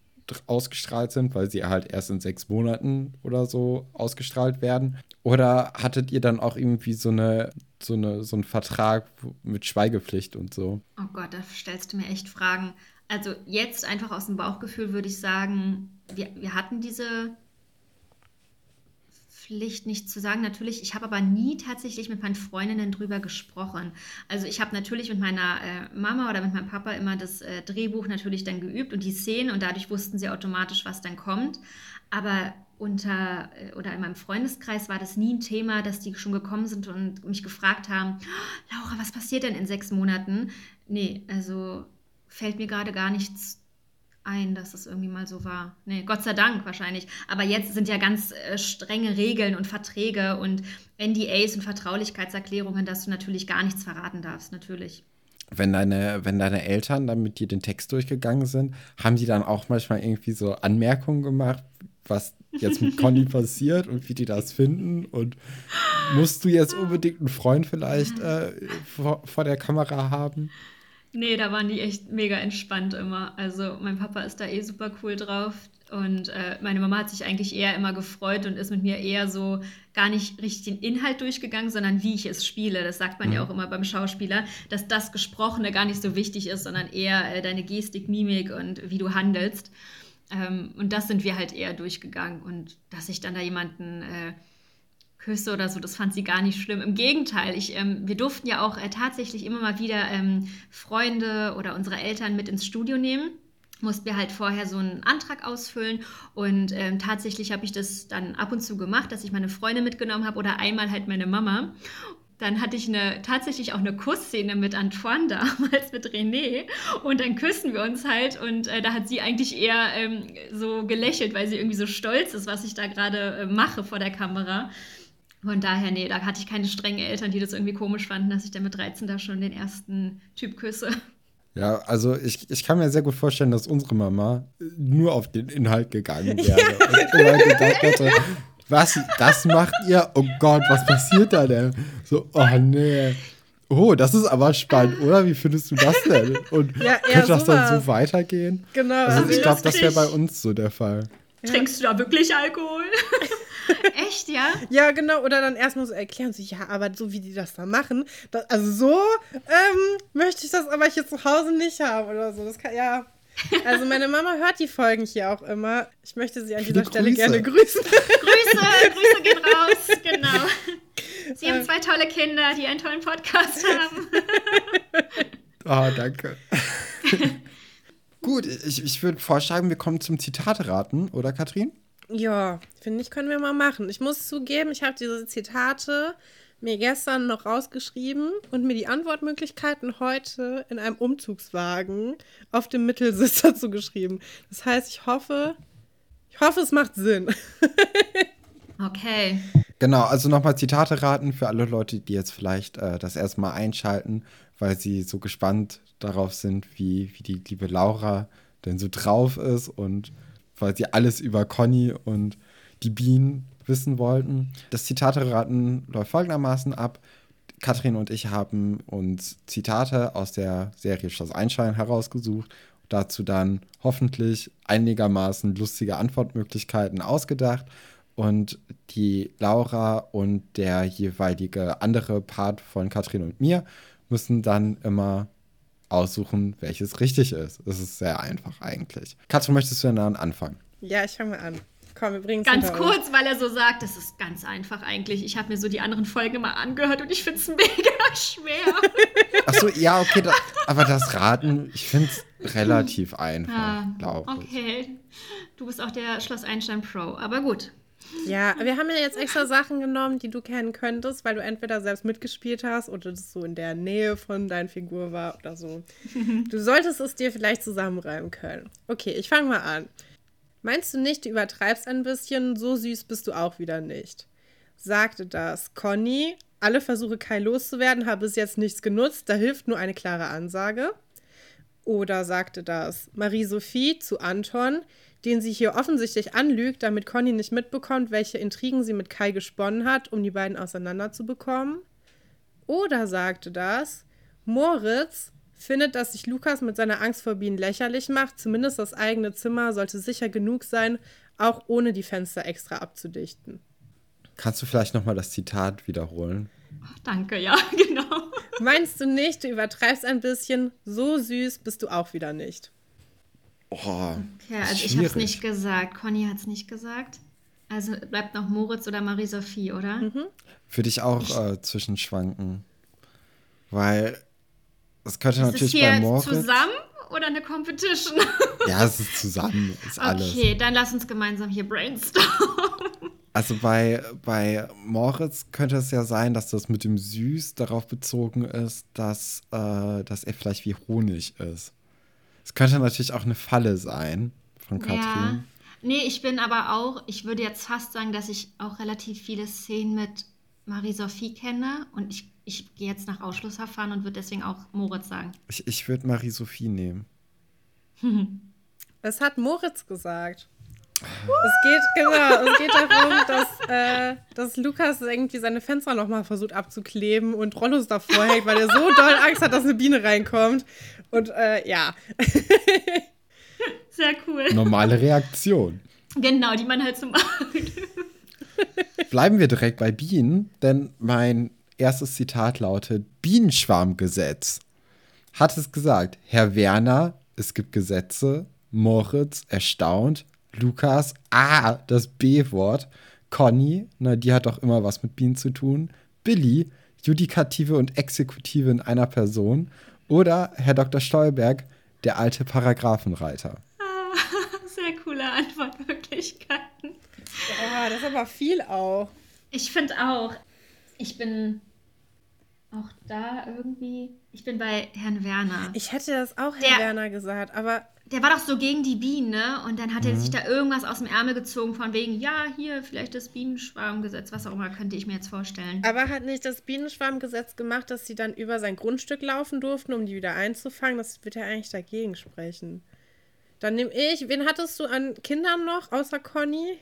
ausgestrahlt sind, weil sie halt erst in sechs Monaten oder so ausgestrahlt werden? Oder hattet ihr dann auch irgendwie so eine, so eine, so einen Vertrag mit Schweigepflicht und so? Oh Gott, da stellst du mir echt Fragen. Also jetzt einfach aus dem Bauchgefühl würde ich sagen, wir, wir hatten diese Pflicht nicht zu sagen. Natürlich, ich habe aber nie tatsächlich mit meinen Freundinnen drüber gesprochen. Also ich habe natürlich mit meiner äh, Mama oder mit meinem Papa immer das äh, Drehbuch natürlich dann geübt und die Szenen und dadurch wussten sie automatisch, was dann kommt. Aber unter äh, oder in meinem Freundeskreis war das nie ein Thema, dass die schon gekommen sind und mich gefragt haben, "Oh, Laura, was passiert denn in sechs Monaten? Nee, also fällt mir gerade gar nichts ein, dass es irgendwie mal so war. Nee, Gott sei Dank wahrscheinlich. Aber jetzt sind ja ganz äh, strenge Regeln und Verträge und NDAs und Vertraulichkeitserklärungen, dass du natürlich gar nichts verraten darfst, natürlich. Wenn deine, wenn deine Eltern dann mit dir den Text durchgegangen sind, haben die dann auch manchmal irgendwie so Anmerkungen gemacht, was jetzt mit Conny passiert und wie die das finden? Und musst du jetzt unbedingt einen Freund vielleicht äh, vor, vor der Kamera haben? Nee, da waren die echt mega entspannt immer. Also mein Papa ist da eh super cool drauf. Und äh, meine Mama hat sich eigentlich eher immer gefreut und ist mit mir eher so gar nicht richtig den Inhalt durchgegangen, sondern wie ich es spiele. Das sagt man mhm. ja auch immer beim Schauspieler, dass das Gesprochene gar nicht so wichtig ist, sondern eher äh, deine Gestik, Mimik und wie du handelst. Ähm, und das sind wir halt eher durchgegangen. Und dass ich dann da jemanden äh, küsse oder so, das fand sie gar nicht schlimm. Im Gegenteil, ich, ähm, wir durften ja auch äh, tatsächlich immer mal wieder ähm, Freunde oder unsere Eltern mit ins Studio nehmen mussten wir halt vorher so einen Antrag ausfüllen und ähm, tatsächlich habe ich das dann ab und zu gemacht, dass ich meine Freunde mitgenommen habe oder einmal halt meine Mama. Dann hatte ich eine, tatsächlich auch eine Kussszene mit Antoine damals, mit René. Und dann küssen wir uns halt. Und äh, da hat sie eigentlich eher ähm, so gelächelt, weil sie irgendwie so stolz ist, was ich da gerade äh, mache vor der Kamera. Von daher, nee, da hatte ich keine strengen Eltern, die das irgendwie komisch fanden, dass ich dann mit 13 da schon den ersten Typ küsse. Ja, also ich, ich kann mir sehr gut vorstellen, dass unsere Mama nur auf den Inhalt gegangen wäre ja. und immer gedacht hätte, was, das macht ihr? Oh Gott, was passiert da denn? So, oh nee. Oh, das ist aber spannend, oder? Wie findest du das denn? Und ja, könnte das dann so weitergehen? Genau. Also ich glaube, das wäre bei uns so der Fall. Trinkst du da wirklich Alkohol? Echt, ja? Ja, genau. Oder dann erstmal so erklären, so, ja, aber so wie die das da machen, das, also so ähm, möchte ich das aber hier zu Hause nicht haben oder so. Das kann, ja. Also meine Mama hört die Folgen hier auch immer. Ich möchte sie an dieser Stelle Grüße. gerne grüßen. Grüße, Grüße gehen raus, genau. Sie haben äh. zwei tolle Kinder, die einen tollen Podcast haben. Ah, oh, danke. Gut, ich, ich würde vorschlagen, wir kommen zum Zitate-Raten, oder Katrin? Ja, finde ich, können wir mal machen. Ich muss zugeben, ich habe diese Zitate mir gestern noch rausgeschrieben und mir die Antwortmöglichkeiten heute in einem Umzugswagen auf dem Mittelsitzer zugeschrieben. Das heißt, ich hoffe, ich hoffe, es macht Sinn. okay. Genau, also nochmal Zitate raten für alle Leute, die jetzt vielleicht äh, das erste Mal einschalten, weil sie so gespannt darauf sind, wie, wie die liebe Laura denn so drauf ist und weil sie alles über Conny und die Bienen wissen wollten. Das Zitate-Raten läuft folgendermaßen ab. Katrin und ich haben uns Zitate aus der Serie Schloss Einstein herausgesucht, dazu dann hoffentlich einigermaßen lustige Antwortmöglichkeiten ausgedacht und die Laura und der jeweilige andere Part von Katrin und mir müssen dann immer aussuchen, welches richtig ist. Es ist sehr einfach eigentlich. Katrin, möchtest du denn dann anfangen? Ja, ich fange mal an. Komm, wir bringen Ganz kurz, weil er so sagt, das ist ganz einfach eigentlich. Ich habe mir so die anderen Folgen mal angehört und ich finde es mega schwer. Achso, ja, okay, da, aber das Raten, ich finde es relativ einfach, ja, glaube ich. Okay, du bist auch der Schloss Einstein Pro, aber gut. Ja, wir haben ja jetzt extra Sachen genommen, die du kennen könntest, weil du entweder selbst mitgespielt hast oder das so in der Nähe von deiner Figur war oder so. Du solltest es dir vielleicht zusammenreimen können. Okay, ich fange mal an. Meinst du nicht, du übertreibst ein bisschen? So süß bist du auch wieder nicht. Sagte das Conny. Alle Versuche, Kai loszuwerden, habe bis jetzt nichts genutzt. Da hilft nur eine klare Ansage. Oder sagte das Marie-Sophie zu Anton, den sie hier offensichtlich anlügt, damit Conny nicht mitbekommt, welche Intrigen sie mit Kai gesponnen hat, um die beiden auseinanderzubekommen. Oder sagte das Moritz, findet, dass sich Lukas mit seiner Angst vor Bienen lächerlich macht. Zumindest das eigene Zimmer sollte sicher genug sein, auch ohne die Fenster extra abzudichten. Kannst du vielleicht noch mal das Zitat wiederholen? Ach, danke, ja, genau. Meinst du nicht, du übertreibst ein bisschen? So süß bist du auch wieder nicht. Oh, okay, also schwierig. ich habe es nicht gesagt. Conny hat es nicht gesagt. Also bleibt noch Moritz oder Marie-Sophie, oder? Mhm. Würde ich auch äh, zwischenschwanken. Weil das könnte ist natürlich es hier bei Moritz. zusammen oder eine Competition? Ja, es ist zusammen, ist alles. Okay, dann lass uns gemeinsam hier brainstormen. Also bei, bei Moritz könnte es ja sein, dass das mit dem Süß darauf bezogen ist, dass, äh, dass er vielleicht wie Honig ist. Es könnte natürlich auch eine Falle sein von Ja. Katrin. Nee, ich bin aber auch, ich würde jetzt fast sagen, dass ich auch relativ viele Szenen mit Marie-Sophie kenne und ich, ich gehe jetzt nach Ausschlussverfahren und würde deswegen auch Moritz sagen. Ich, ich würde Marie-Sophie nehmen. Es hat Moritz gesagt. Es geht, genau, es geht darum, dass, äh, dass Lukas irgendwie seine Fenster nochmal versucht abzukleben und Rollos davor hängt, weil er so doll Angst hat, dass eine Biene reinkommt. Und äh, ja, Sehr cool. Normale Reaktion. Genau, die man halt so macht. Bleiben wir direkt bei Bienen, denn mein erstes Zitat lautet: Bienenschwarmgesetz. Hat es gesagt, Herr Werner, es gibt Gesetze, Moritz, erstaunt, Lukas, ah, das B-Wort, Conny, na, die hat doch immer was mit Bienen zu tun, Billy, Judikative und Exekutive in einer Person oder Herr Dr. Stolberg, der alte Paragraphenreiter. Sehr coole Antwortmöglichkeiten. oh, das ist aber viel auch. Ich finde auch, ich bin auch da irgendwie, ich bin bei Herrn Werner. Ich hätte das auch Herr Der- Werner gesagt, aber Der war doch so gegen die Bienen, ne? Und dann hat er sich da irgendwas aus dem Ärmel gezogen, von wegen, ja, hier, vielleicht das Bienenschwarmgesetz, was auch immer, könnte ich mir jetzt vorstellen. Aber hat nicht das Bienenschwarmgesetz gemacht, dass sie dann über sein Grundstück laufen durften, um die wieder einzufangen? Das wird ja eigentlich dagegen sprechen. Dann nehme ich, wen hattest du an Kindern noch, außer Conny?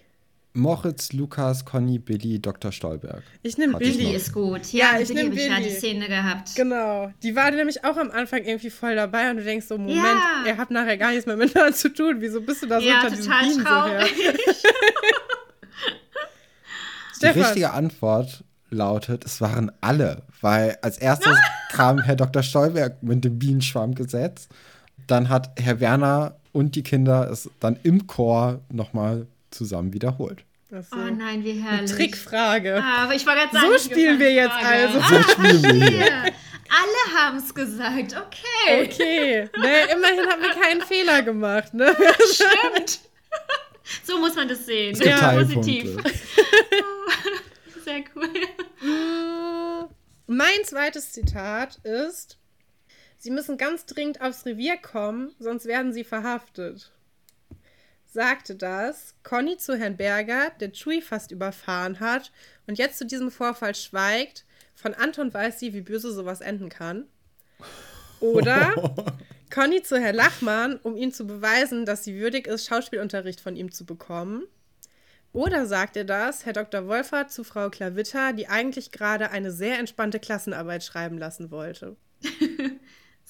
Moritz, Lukas, Conny, Billy, Dr. Stolberg. Ich nehme ich Billy. Billy ist gut. Ja, Ja, ich ich nehm Billy habe ich ja die Szene gehabt. Genau. Die war nämlich auch am Anfang irgendwie voll dabei und du denkst so, Moment, Ja. ihr habt nachher gar nichts mehr miteinander zu tun. Wieso bist du da so Ja, unter diesen total Bienen so her? traurig. Die richtige Antwort lautet, es waren alle, weil als erstes kam Herr Dr. Stolberg mit dem Bienenschwarmgesetz. Dann hat Herr Werner und die Kinder es dann im Chor nochmal zusammen wiederholt. Ach so. Oh nein, wie Eine herrlich. Trickfrage. Ah, aber ich war gerade sagen, So ich spielen wir jetzt Frage. also. Ah, So spielen wir hier. ja. Alle haben es gesagt, okay. Okay. naja, immerhin haben wir keinen Fehler gemacht, ne? Stimmt. So muss man das sehen. Ja, positiv. Sehr cool. Mein zweites Zitat ist: Sie müssen ganz dringend aufs Revier kommen, sonst werden sie verhaftet. Sagte das Conny zu Herrn Berger, der Chui fast überfahren hat und jetzt zu diesem Vorfall schweigt. Von Anton weiß sie, wie böse sowas enden kann. Oder Conny zu Herrn Lachmann, um ihm zu beweisen, dass sie würdig ist, Schauspielunterricht von ihm zu bekommen. Oder sagt er das, Herr Dr. Wolfert, zu Frau Klavitter, die eigentlich gerade eine sehr entspannte Klassenarbeit schreiben lassen wollte?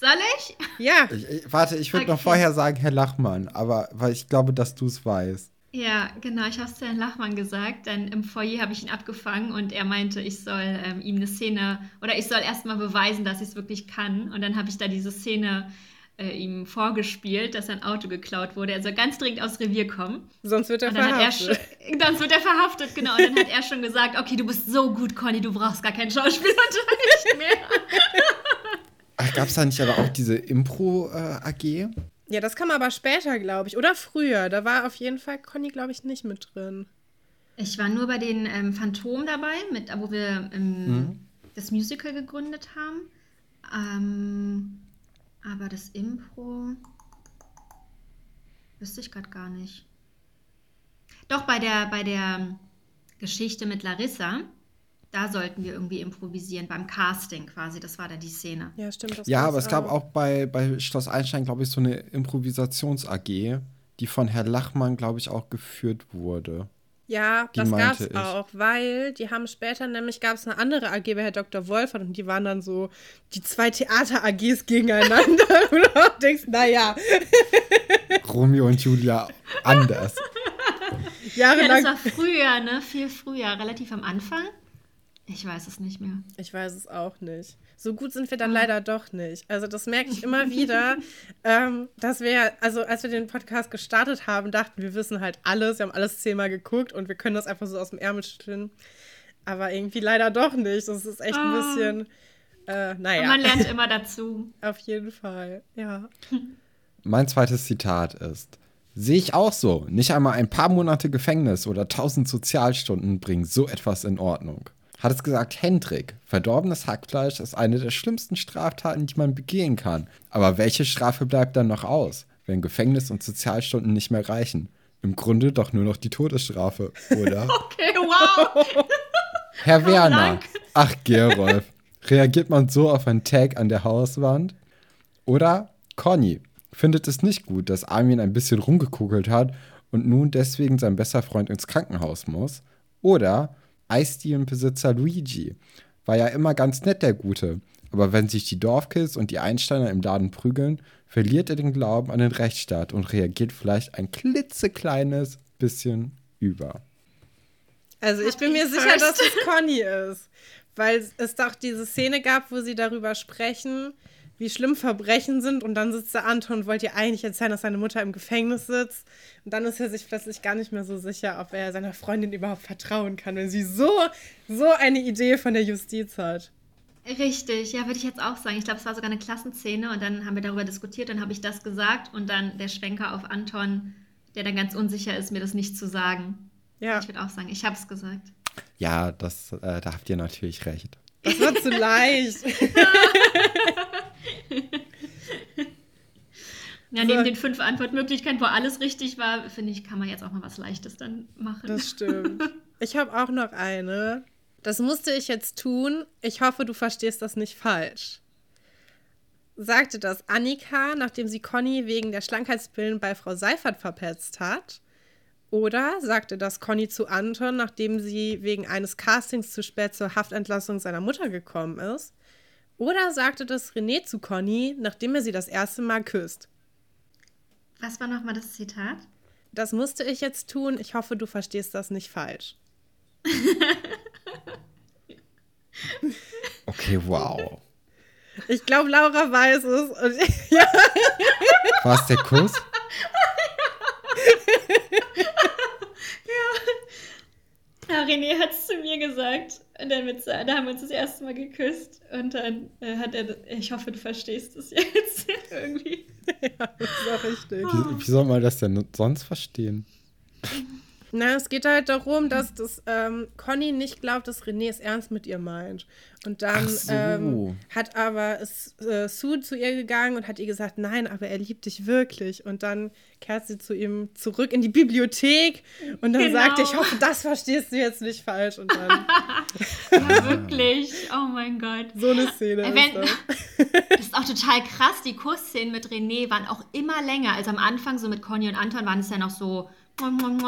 Soll ich? Ja, Ich, ich, warte, ich würde noch Okay. vorher sagen, Herr Lachmann, aber weil ich glaube, dass du es weißt. Ja, genau. Ich habe es zu Herrn Lachmann gesagt. Dann im Foyer habe ich ihn abgefangen und er meinte, ich soll ähm, ihm eine Szene oder ich soll erstmal beweisen, dass ich es wirklich kann. Und dann habe ich da diese Szene äh, ihm vorgespielt, dass sein Auto geklaut wurde. Er soll ganz dringend aufs Revier kommen. sonst wird er er verhaftet. schon, dann wird er verhaftet, genau. Und dann hat er schon gesagt, okay, du bist so gut, Conny, du brauchst gar keinen Schauspielunterricht mehr. Gab es da nicht aber auch diese Impro-AG? Ja, das kam aber später, glaube ich. Oder früher. Da war auf jeden Fall Conny, glaube ich, nicht mit drin. Ich war nur bei den ähm, Phantom dabei, mit, wo wir ähm, das Musical gegründet haben. Ähm, aber das Impro wüsste ich gerade gar nicht. Doch bei der, bei der Geschichte mit Larissa, da sollten wir irgendwie improvisieren, beim Casting quasi. Das war dann die Szene. Ja, stimmt. Das Ja, aber es gab auch bei, bei Schloss Einstein, glaube ich, so eine Improvisations-AG, die von Herrn Lachmann, glaube ich, auch geführt wurde. Ja, Die das gab es auch, weil die haben später nämlich, gab es eine andere AG bei Herr Dr. Wolfert und die waren dann so die zwei Theater-AGs gegeneinander. und du denkst, naja, Romeo und Julia anders. Ja, das jahrelang. war früher, ne? Viel früher, relativ am Anfang. Ich weiß es nicht mehr. ich weiß es auch nicht. So gut sind wir dann leider doch nicht. Also das merke ich immer wieder, ähm, dass wir, also als wir den Podcast gestartet haben, dachten wir wissen halt alles, wir haben alles zehnmal geguckt und wir können das einfach so aus dem Ärmel schütteln. Aber irgendwie leider doch nicht. Das ist echt ein Ah. bisschen, äh, Und naja, man lernt immer dazu. auf jeden Fall, ja. Mein zweites Zitat ist: Sehe ich auch so. Nicht einmal ein paar Monate Gefängnis oder tausend Sozialstunden bringen so etwas in Ordnung. Hat es gesagt, Hendrik, verdorbenes Hackfleisch ist eine der schlimmsten Straftaten, die man begehen kann. Aber welche Strafe bleibt dann noch aus, wenn Gefängnis und Sozialstunden nicht mehr reichen? Im Grunde doch nur noch die Todesstrafe, oder? Okay, wow. Herr Werner, Dank. ach Gerolf, reagiert man so auf einen Tag an der Hauswand? Oder Conny findet es nicht gut, dass Armin ein bisschen rumgekugelt hat und nun deswegen sein bester Freund ins Krankenhaus muss? Oder Eisdielenbesitzer Luigi war ja immer ganz nett, der Gute. Aber wenn sich die Dorfkids und die Einsteiner im Laden prügeln, verliert er den Glauben an den Rechtsstaat und reagiert vielleicht ein klitzekleines bisschen über. Also ich bin mir sicher, dass es Conny ist. Weil es doch diese Szene gab, wo sie darüber sprechen, wie schlimm Verbrechen sind. Und dann sitzt der Anton und wollte ihr eigentlich erzählen, dass seine Mutter im Gefängnis sitzt. Und dann ist er sich plötzlich gar nicht mehr so sicher, ob er seiner Freundin überhaupt vertrauen kann, wenn sie so, so eine Idee von der Justiz hat. Richtig, ja, würde ich jetzt auch sagen. Ich glaube, es war sogar eine Klassenszene und dann haben wir darüber diskutiert, dann habe ich das gesagt und dann der Schwenker auf Anton, der dann ganz unsicher ist, mir das nicht zu sagen. Ja, Ich würde auch sagen, ich habe es gesagt. Ja, das, äh, da habt ihr natürlich recht. das war zu leicht. Ja, So. neben den fünf Antwortmöglichkeiten, wo alles richtig war, finde ich, kann man jetzt auch mal was Leichtes dann machen. Das stimmt. Ich habe auch noch eine. Das musste ich jetzt tun. Ich hoffe, du verstehst das nicht falsch. Sagte das Annika, nachdem sie Conny wegen der Schlankheitspillen bei Frau Seifert verpetzt hat? Oder sagte das Conny zu Anton, nachdem sie wegen eines Castings zu spät zur Haftentlassung seiner Mutter gekommen ist? Oder sagte das René zu Conny, nachdem er sie das erste Mal küsst? Was war nochmal das Zitat? Das musste ich jetzt tun. Ich hoffe, du verstehst das nicht falsch. Okay, wow. Ich glaube, Laura weiß es. Und ja, War es der Kuss? Ja, René hat es zu mir gesagt. Und dann mit, da haben wir uns das erste Mal geküsst. Und dann äh, hat er, ich hoffe, du verstehst es jetzt irgendwie. das ist auch richtig. Wie, wie soll man das denn sonst verstehen? Na, es geht halt darum, dass das ähm, Conny nicht glaubt, dass René es ernst mit ihr meint. Und dann Ach so. ähm, hat aber ist, äh, Sue zu ihr gegangen und hat ihr gesagt, nein, aber er liebt dich wirklich. Und dann kehrt sie zu ihm zurück in die Bibliothek und dann Genau. sagt er, ich hoffe, das verstehst du jetzt nicht falsch. Und dann Ja, wirklich. Oh mein Gott. so eine Szene Äh, ist wenn- das. Das ist auch total krass. Die Kussszenen mit René waren auch immer länger. Also am Anfang, so mit Conny und Anton, waren es ja noch so,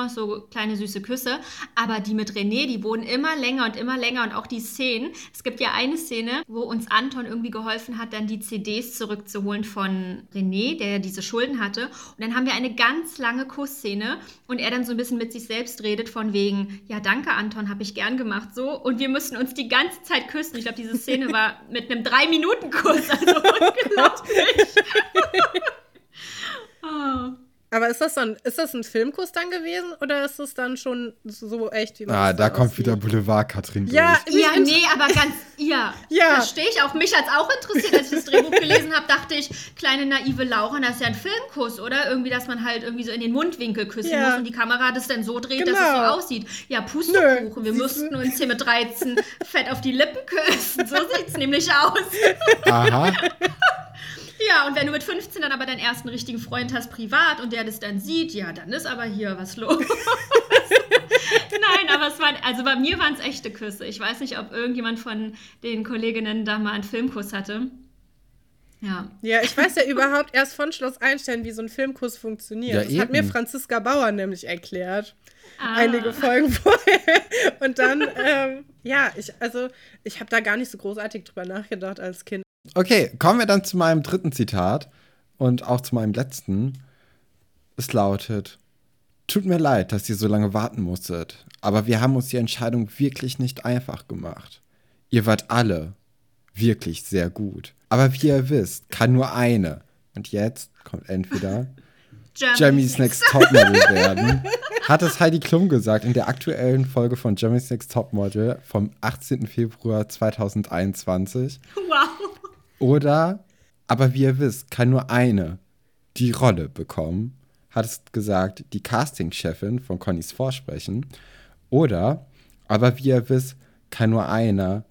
so kleine süße Küsse. Aber die mit René, die wurden immer länger und immer länger. Und auch die Szenen. Es gibt ja eine Szene, wo uns Anton irgendwie geholfen hat, dann die CDs zurückzuholen von René, der ja diese Schulden hatte. Und dann haben wir eine ganz lange Kussszene. Und er dann so ein bisschen mit sich selbst redet, von wegen, ja, danke, Anton, habe ich gern gemacht. So. Und wir müssen uns die ganze Zeit küssen. Ich glaube, diese Szene war mit einem Drei-Minuten-Kuss. Also unglaublich. oh. Aber ist das dann, ist das ein Filmkuss dann gewesen oder ist es dann schon so echt, wie man Ah, da kommt aussieht? wieder Boulevard Katrin. Ja, Ja, nee, aber ganz, ja, Ja. verstehe ich auch. Mich hat es auch interessiert, als ich das Drehbuch gelesen habe, dachte ich, kleine naive Laura, das ist ja ein Filmkuss, oder? Irgendwie, dass man halt irgendwie so in den Mundwinkel küssen Ja. muss und die Kamera das dann so dreht, dass es Genau. so aussieht. Ja, Pustekuchen, wir mussten uns hier mit 13 fett auf die Lippen küssen. So sieht es nämlich aus. Aha. Ja, und wenn du mit 15 dann aber deinen ersten richtigen Freund hast, privat, und der das dann sieht, ja, dann ist aber hier was los. Nein, aber es waren, also bei mir waren es echte Küsse. Ich weiß nicht, ob irgendjemand von den Kolleginnen da mal einen Filmkuss hatte. Ja. Ja, ich weiß ja überhaupt erst von Schloss Einstein, wie so ein Filmkuss funktioniert. Ja, das hat mir eben. Franziska Bauer nämlich erklärt. Ah. Einige Folgen vorher. Und dann, ähm, ja, ich, also, ich habe da gar nicht so großartig drüber nachgedacht als Kind. Okay, kommen wir dann zu meinem dritten Zitat und auch zu meinem letzten. Es lautet: Tut mir leid, dass ihr so lange warten musstet, aber wir haben uns die Entscheidung wirklich nicht einfach gemacht. Ihr wart alle wirklich sehr gut. Aber wie ihr wisst, kann nur eine, und jetzt kommt entweder Jeremy's Next Topmodel werden, hat es Heidi Klum gesagt in der aktuellen Folge von Jeremy's Next Topmodel vom 18. Februar 2021. Wow. Oder, aber wie ihr wisst, kann nur eine die Rolle bekommen, hat es gesagt, die Castingchefin von Connys Vorsprechen. Oder, aber wie ihr wisst, kann nur einer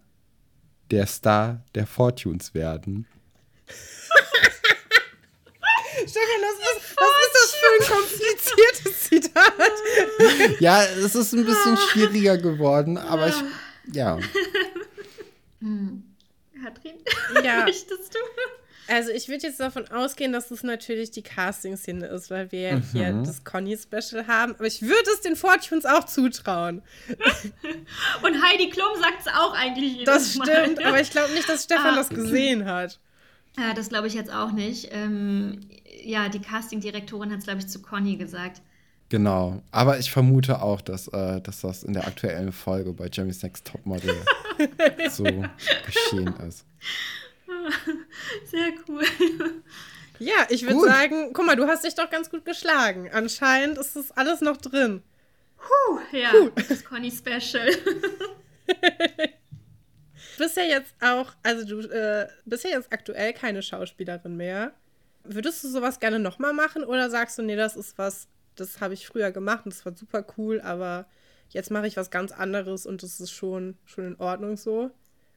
der Star der Fortunes werden. Stefan, was ist, was ist das für ein kompliziertes Zitat? Ja, es ist ein bisschen schwieriger geworden, aber ich, ja. Katrin, Ja. möchtest du? Also ich würde jetzt davon ausgehen, dass es natürlich die Casting-Szene ist, weil wir ja hier Mhm. das Conny-Special haben. Aber ich würde es den Fortunes auch zutrauen. Und Heidi Klum sagt es auch eigentlich jedes Das Mal. stimmt, aber ich glaube nicht, dass Stefan Ah. das gesehen hat. Ja, das glaube ich jetzt auch nicht. Ähm, ja, die Castingdirektorin hat es, glaube ich, zu Conny gesagt. Genau. Aber ich vermute auch, dass, äh, dass das in der aktuellen Folge bei Jeremy's Next Topmodel so geschehen ist. Sehr cool. Ja, ich würde sagen, guck mal, du hast dich doch ganz gut geschlagen. Anscheinend ist das alles noch drin. Puh, ja, das Conny-Special. Du bist ja jetzt auch, also du äh, bist ja jetzt aktuell keine Schauspielerin mehr. Würdest du sowas gerne nochmal machen oder sagst du, nee, das ist was, das habe ich früher gemacht und das war super cool, aber jetzt mache ich was ganz anderes und das ist schon, schon in Ordnung so?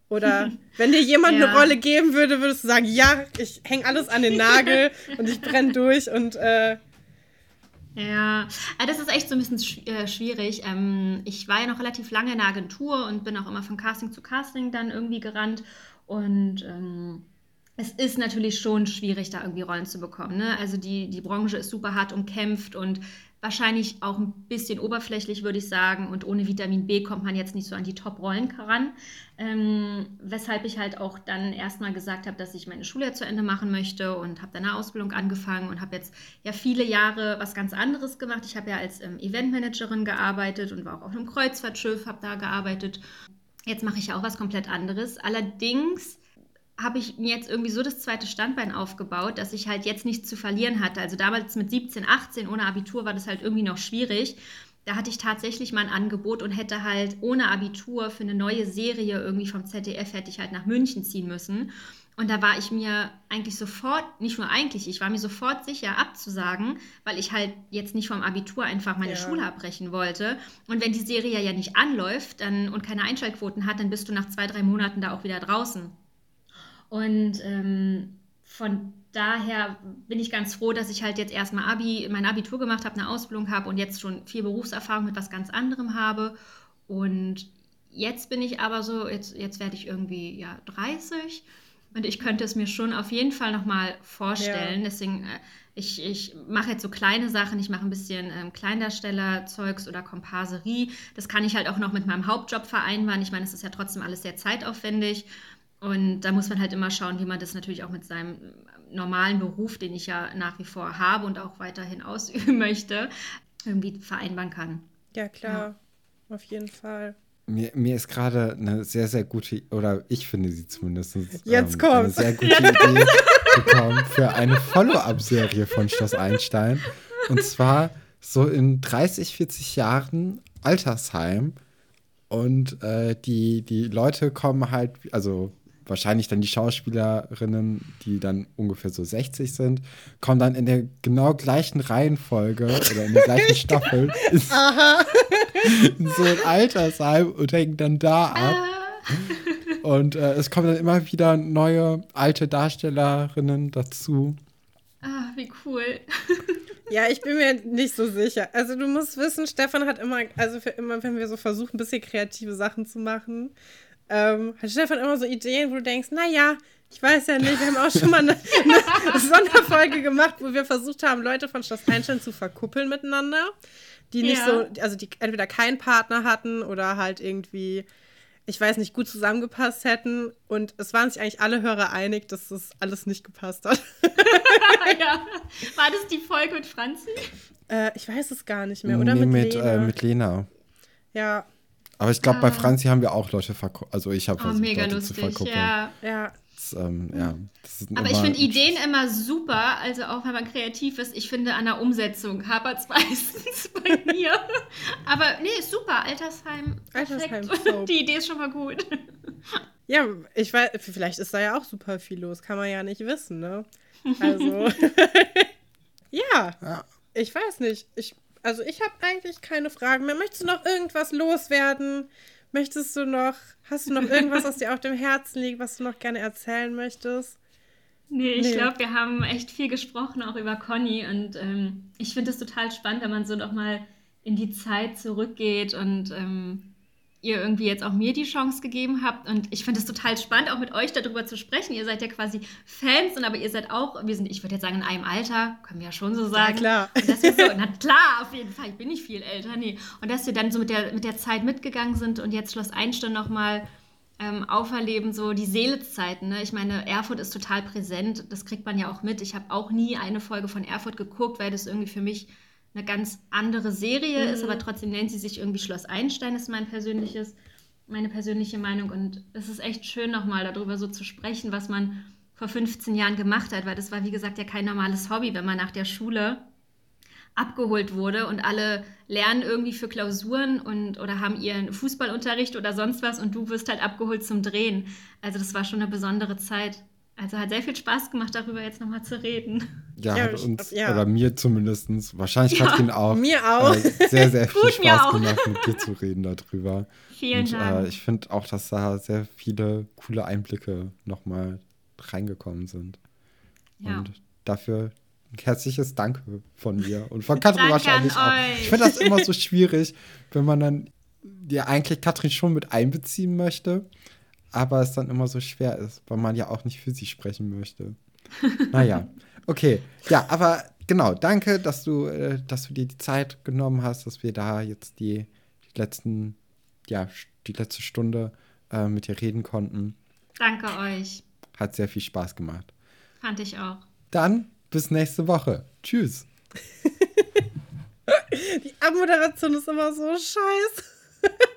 Oder wenn dir jemand Ja. eine Rolle geben würde, würdest du sagen, ja, ich hänge alles an den Nagel und ich brenne durch und äh, Ja, also das ist echt so ein bisschen äh, schwierig. Ähm, ich war ja noch relativ lange in der Agentur und bin auch immer von Casting zu Casting dann irgendwie gerannt. Und ähm, es ist natürlich schon schwierig, da irgendwie Rollen zu bekommen. Ne? Also die, die Branche ist super hart umkämpft und wahrscheinlich auch ein bisschen oberflächlich, würde ich sagen. Und ohne Vitamin B kommt man jetzt nicht so an die Top-Rollen ran. Ähm, weshalb ich halt auch dann erstmal gesagt habe, dass ich meine Schule zu Ende machen möchte und habe dann eine Ausbildung angefangen und habe jetzt ja viele Jahre was ganz anderes gemacht. Ich habe ja als ähm, Eventmanagerin gearbeitet und war auch auf einem Kreuzfahrtschiff, habe da gearbeitet. Jetzt mache ich ja auch was komplett anderes. Allerdings habe ich mir jetzt irgendwie so das zweite Standbein aufgebaut, dass ich halt jetzt nichts zu verlieren hatte. Also damals mit 17, 18 ohne Abitur war das halt irgendwie noch schwierig. Da hatte ich tatsächlich mal ein Angebot und hätte halt ohne Abitur für eine neue Serie irgendwie vom ZDF hätte ich halt nach München ziehen müssen. Und da war ich mir eigentlich sofort, nicht nur eigentlich, ich war mir sofort sicher abzusagen, weil ich halt jetzt nicht vom Abitur einfach meine Ja. Schule abbrechen wollte. Und wenn die Serie ja nicht anläuft dann, und keine Einschaltquoten hat, dann bist du nach zwei, drei Monaten da auch wieder draußen. Und ähm, von daher bin ich ganz froh, dass ich halt jetzt erstmal Abi, mein Abitur gemacht habe, eine Ausbildung habe und jetzt schon viel Berufserfahrung mit was ganz anderem habe. Und jetzt bin ich aber so, jetzt, jetzt werde ich irgendwie ja 30 und ich könnte es mir schon auf jeden Fall nochmal vorstellen. Deswegen, äh, ich, ich mache jetzt so kleine Sachen, ich mache ein bisschen ähm, Kleindarsteller-Zeugs oder Komparserie. Das kann ich halt auch noch mit meinem Hauptjob vereinbaren. Ich meine, es ist ja trotzdem alles sehr zeitaufwendig. Und da muss man halt immer schauen, wie man das natürlich auch mit seinem normalen Beruf, den ich ja nach wie vor habe und auch weiterhin ausüben möchte, irgendwie vereinbaren kann. ja klar, auf jeden Fall. Mir, mir ist gerade eine sehr, sehr gute, oder ich finde sie zumindest, Jetzt ähm, eine kommt's. sehr gute Idee gekommen für eine Follow-up-Serie von Schloss Einstein. Und zwar so in 30, 40 Jahren Altersheim. Und äh, die, die Leute kommen halt, also wahrscheinlich dann die Schauspielerinnen, die dann ungefähr so 60 sind, kommen dann in der genau gleichen Reihenfolge oder in der gleichen Staffel in, in so ein Altersheim und hängen dann da ab. Und äh, es kommen dann immer wieder neue alte Darstellerinnen dazu. Ah, wie cool. Ja, ich bin mir nicht so sicher. Also du musst wissen, Stefan hat immer, also für immer, wenn wir so versuchen, ein bisschen kreative Sachen zu machen, ähm, hat Stefan immer so Ideen, wo du denkst, naja, ich weiß ja nicht, wir haben auch schon mal eine, eine Sonderfolge gemacht, wo wir versucht haben, Leute von Schloss Einstein zu verkuppeln miteinander, die nicht Ja. so, also die entweder keinen Partner hatten oder halt irgendwie, ich weiß nicht, gut zusammengepasst hätten. Und es waren sich eigentlich alle Hörer einig, dass das alles nicht gepasst hat. ja. War das die Folge mit Franzi? äh, ich weiß es gar nicht mehr, oder Nee, mit, mit, Lena? äh, mit Lena. Ja, Aber ich glaube, bei Ah. Franzi haben wir auch Leute verkuppelt. Also ich habe Oh, versucht, mega Leute zu lustig, verkuppeln. ja. ja. Das, ähm, ja, das ist Aber ich finde Ideen immer super, also auch wenn man kreativ ist. Ich finde, an der Umsetzung hapert es meistens bei mir. Aber nee, super, Altersheim. Altersheim-Soap. Die Idee ist schon mal gut. Ja, ich weiß, vielleicht ist da ja auch super viel los, kann man ja nicht wissen, ne? Also, ja, Ja. ich weiß nicht. Ich, also ich habe eigentlich keine Fragen mehr. Möchtest du noch irgendwas loswerden, Möchtest du noch, hast du noch irgendwas, was dir auf dem Herzen liegt, was du noch gerne erzählen möchtest? Nee, ich nee. glaube, wir haben echt viel gesprochen, auch über Conny. Und ähm, ich finde es total spannend, wenn man so nochmal in die Zeit zurückgeht und ähm, ihr irgendwie jetzt auch mir die Chance gegeben habt. Und ich finde es total spannend, auch mit euch darüber zu sprechen. Ihr seid ja quasi Fans, und aber ihr seid auch, wir sind, ich würde jetzt sagen, in einem Alter, können wir ja schon so sagen. Ja, klar. Und dass wir so, na klar, auf jeden Fall, ich bin nicht viel älter, nee. Und dass wir dann so mit der, mit der Zeit mitgegangen sind und jetzt Schloss Einstein nochmal ähm, auferleben, so die Seeleszeiten. Ne? Ich meine, Erfurt ist total präsent, das kriegt man ja auch mit. Ich habe auch nie eine Folge von Erfurt geguckt, weil das irgendwie für mich eine ganz andere Serie mhm. ist, aber trotzdem nennt sie sich irgendwie Schloss Einstein, ist mein persönliches, meine persönliche Meinung. Und es ist echt schön, nochmal darüber so zu sprechen, was man vor 15 Jahren gemacht hat, weil das war, wie gesagt, ja kein normales Hobby, wenn man nach der Schule abgeholt wurde und alle lernen irgendwie für Klausuren und oder haben ihren Fußballunterricht oder sonst was und du wirst halt abgeholt zum Drehen. Also das war schon eine besondere Zeit. Also hat sehr viel Spaß gemacht, darüber jetzt nochmal zu reden. Ja, ja hat uns, ja. oder mir zumindest, wahrscheinlich ja, Katrin auch. Mir auch. Äh, sehr, sehr viel Spaß gemacht, mit dir zu reden darüber. Vielen und, äh, Dank. Äh, ich finde auch, dass da sehr viele coole Einblicke nochmal reingekommen sind. Ja. Und dafür ein herzliches Danke von mir und von Katrin wahrscheinlich auch. Euch. Ich finde das immer so schwierig, wenn man dann ja eigentlich Katrin schon mit einbeziehen möchte, aber es dann immer so schwer ist, weil man ja auch nicht für sie sprechen möchte. naja, okay. Ja, aber genau, danke, dass du, äh, dass du dir die Zeit genommen hast, dass wir da jetzt die, die letzten, ja, die letzte Stunde äh, mit dir reden konnten. Danke euch. Hat sehr viel Spaß gemacht. Fand ich auch. Dann bis nächste Woche. Tschüss. Die Abmoderation ist immer so scheiße.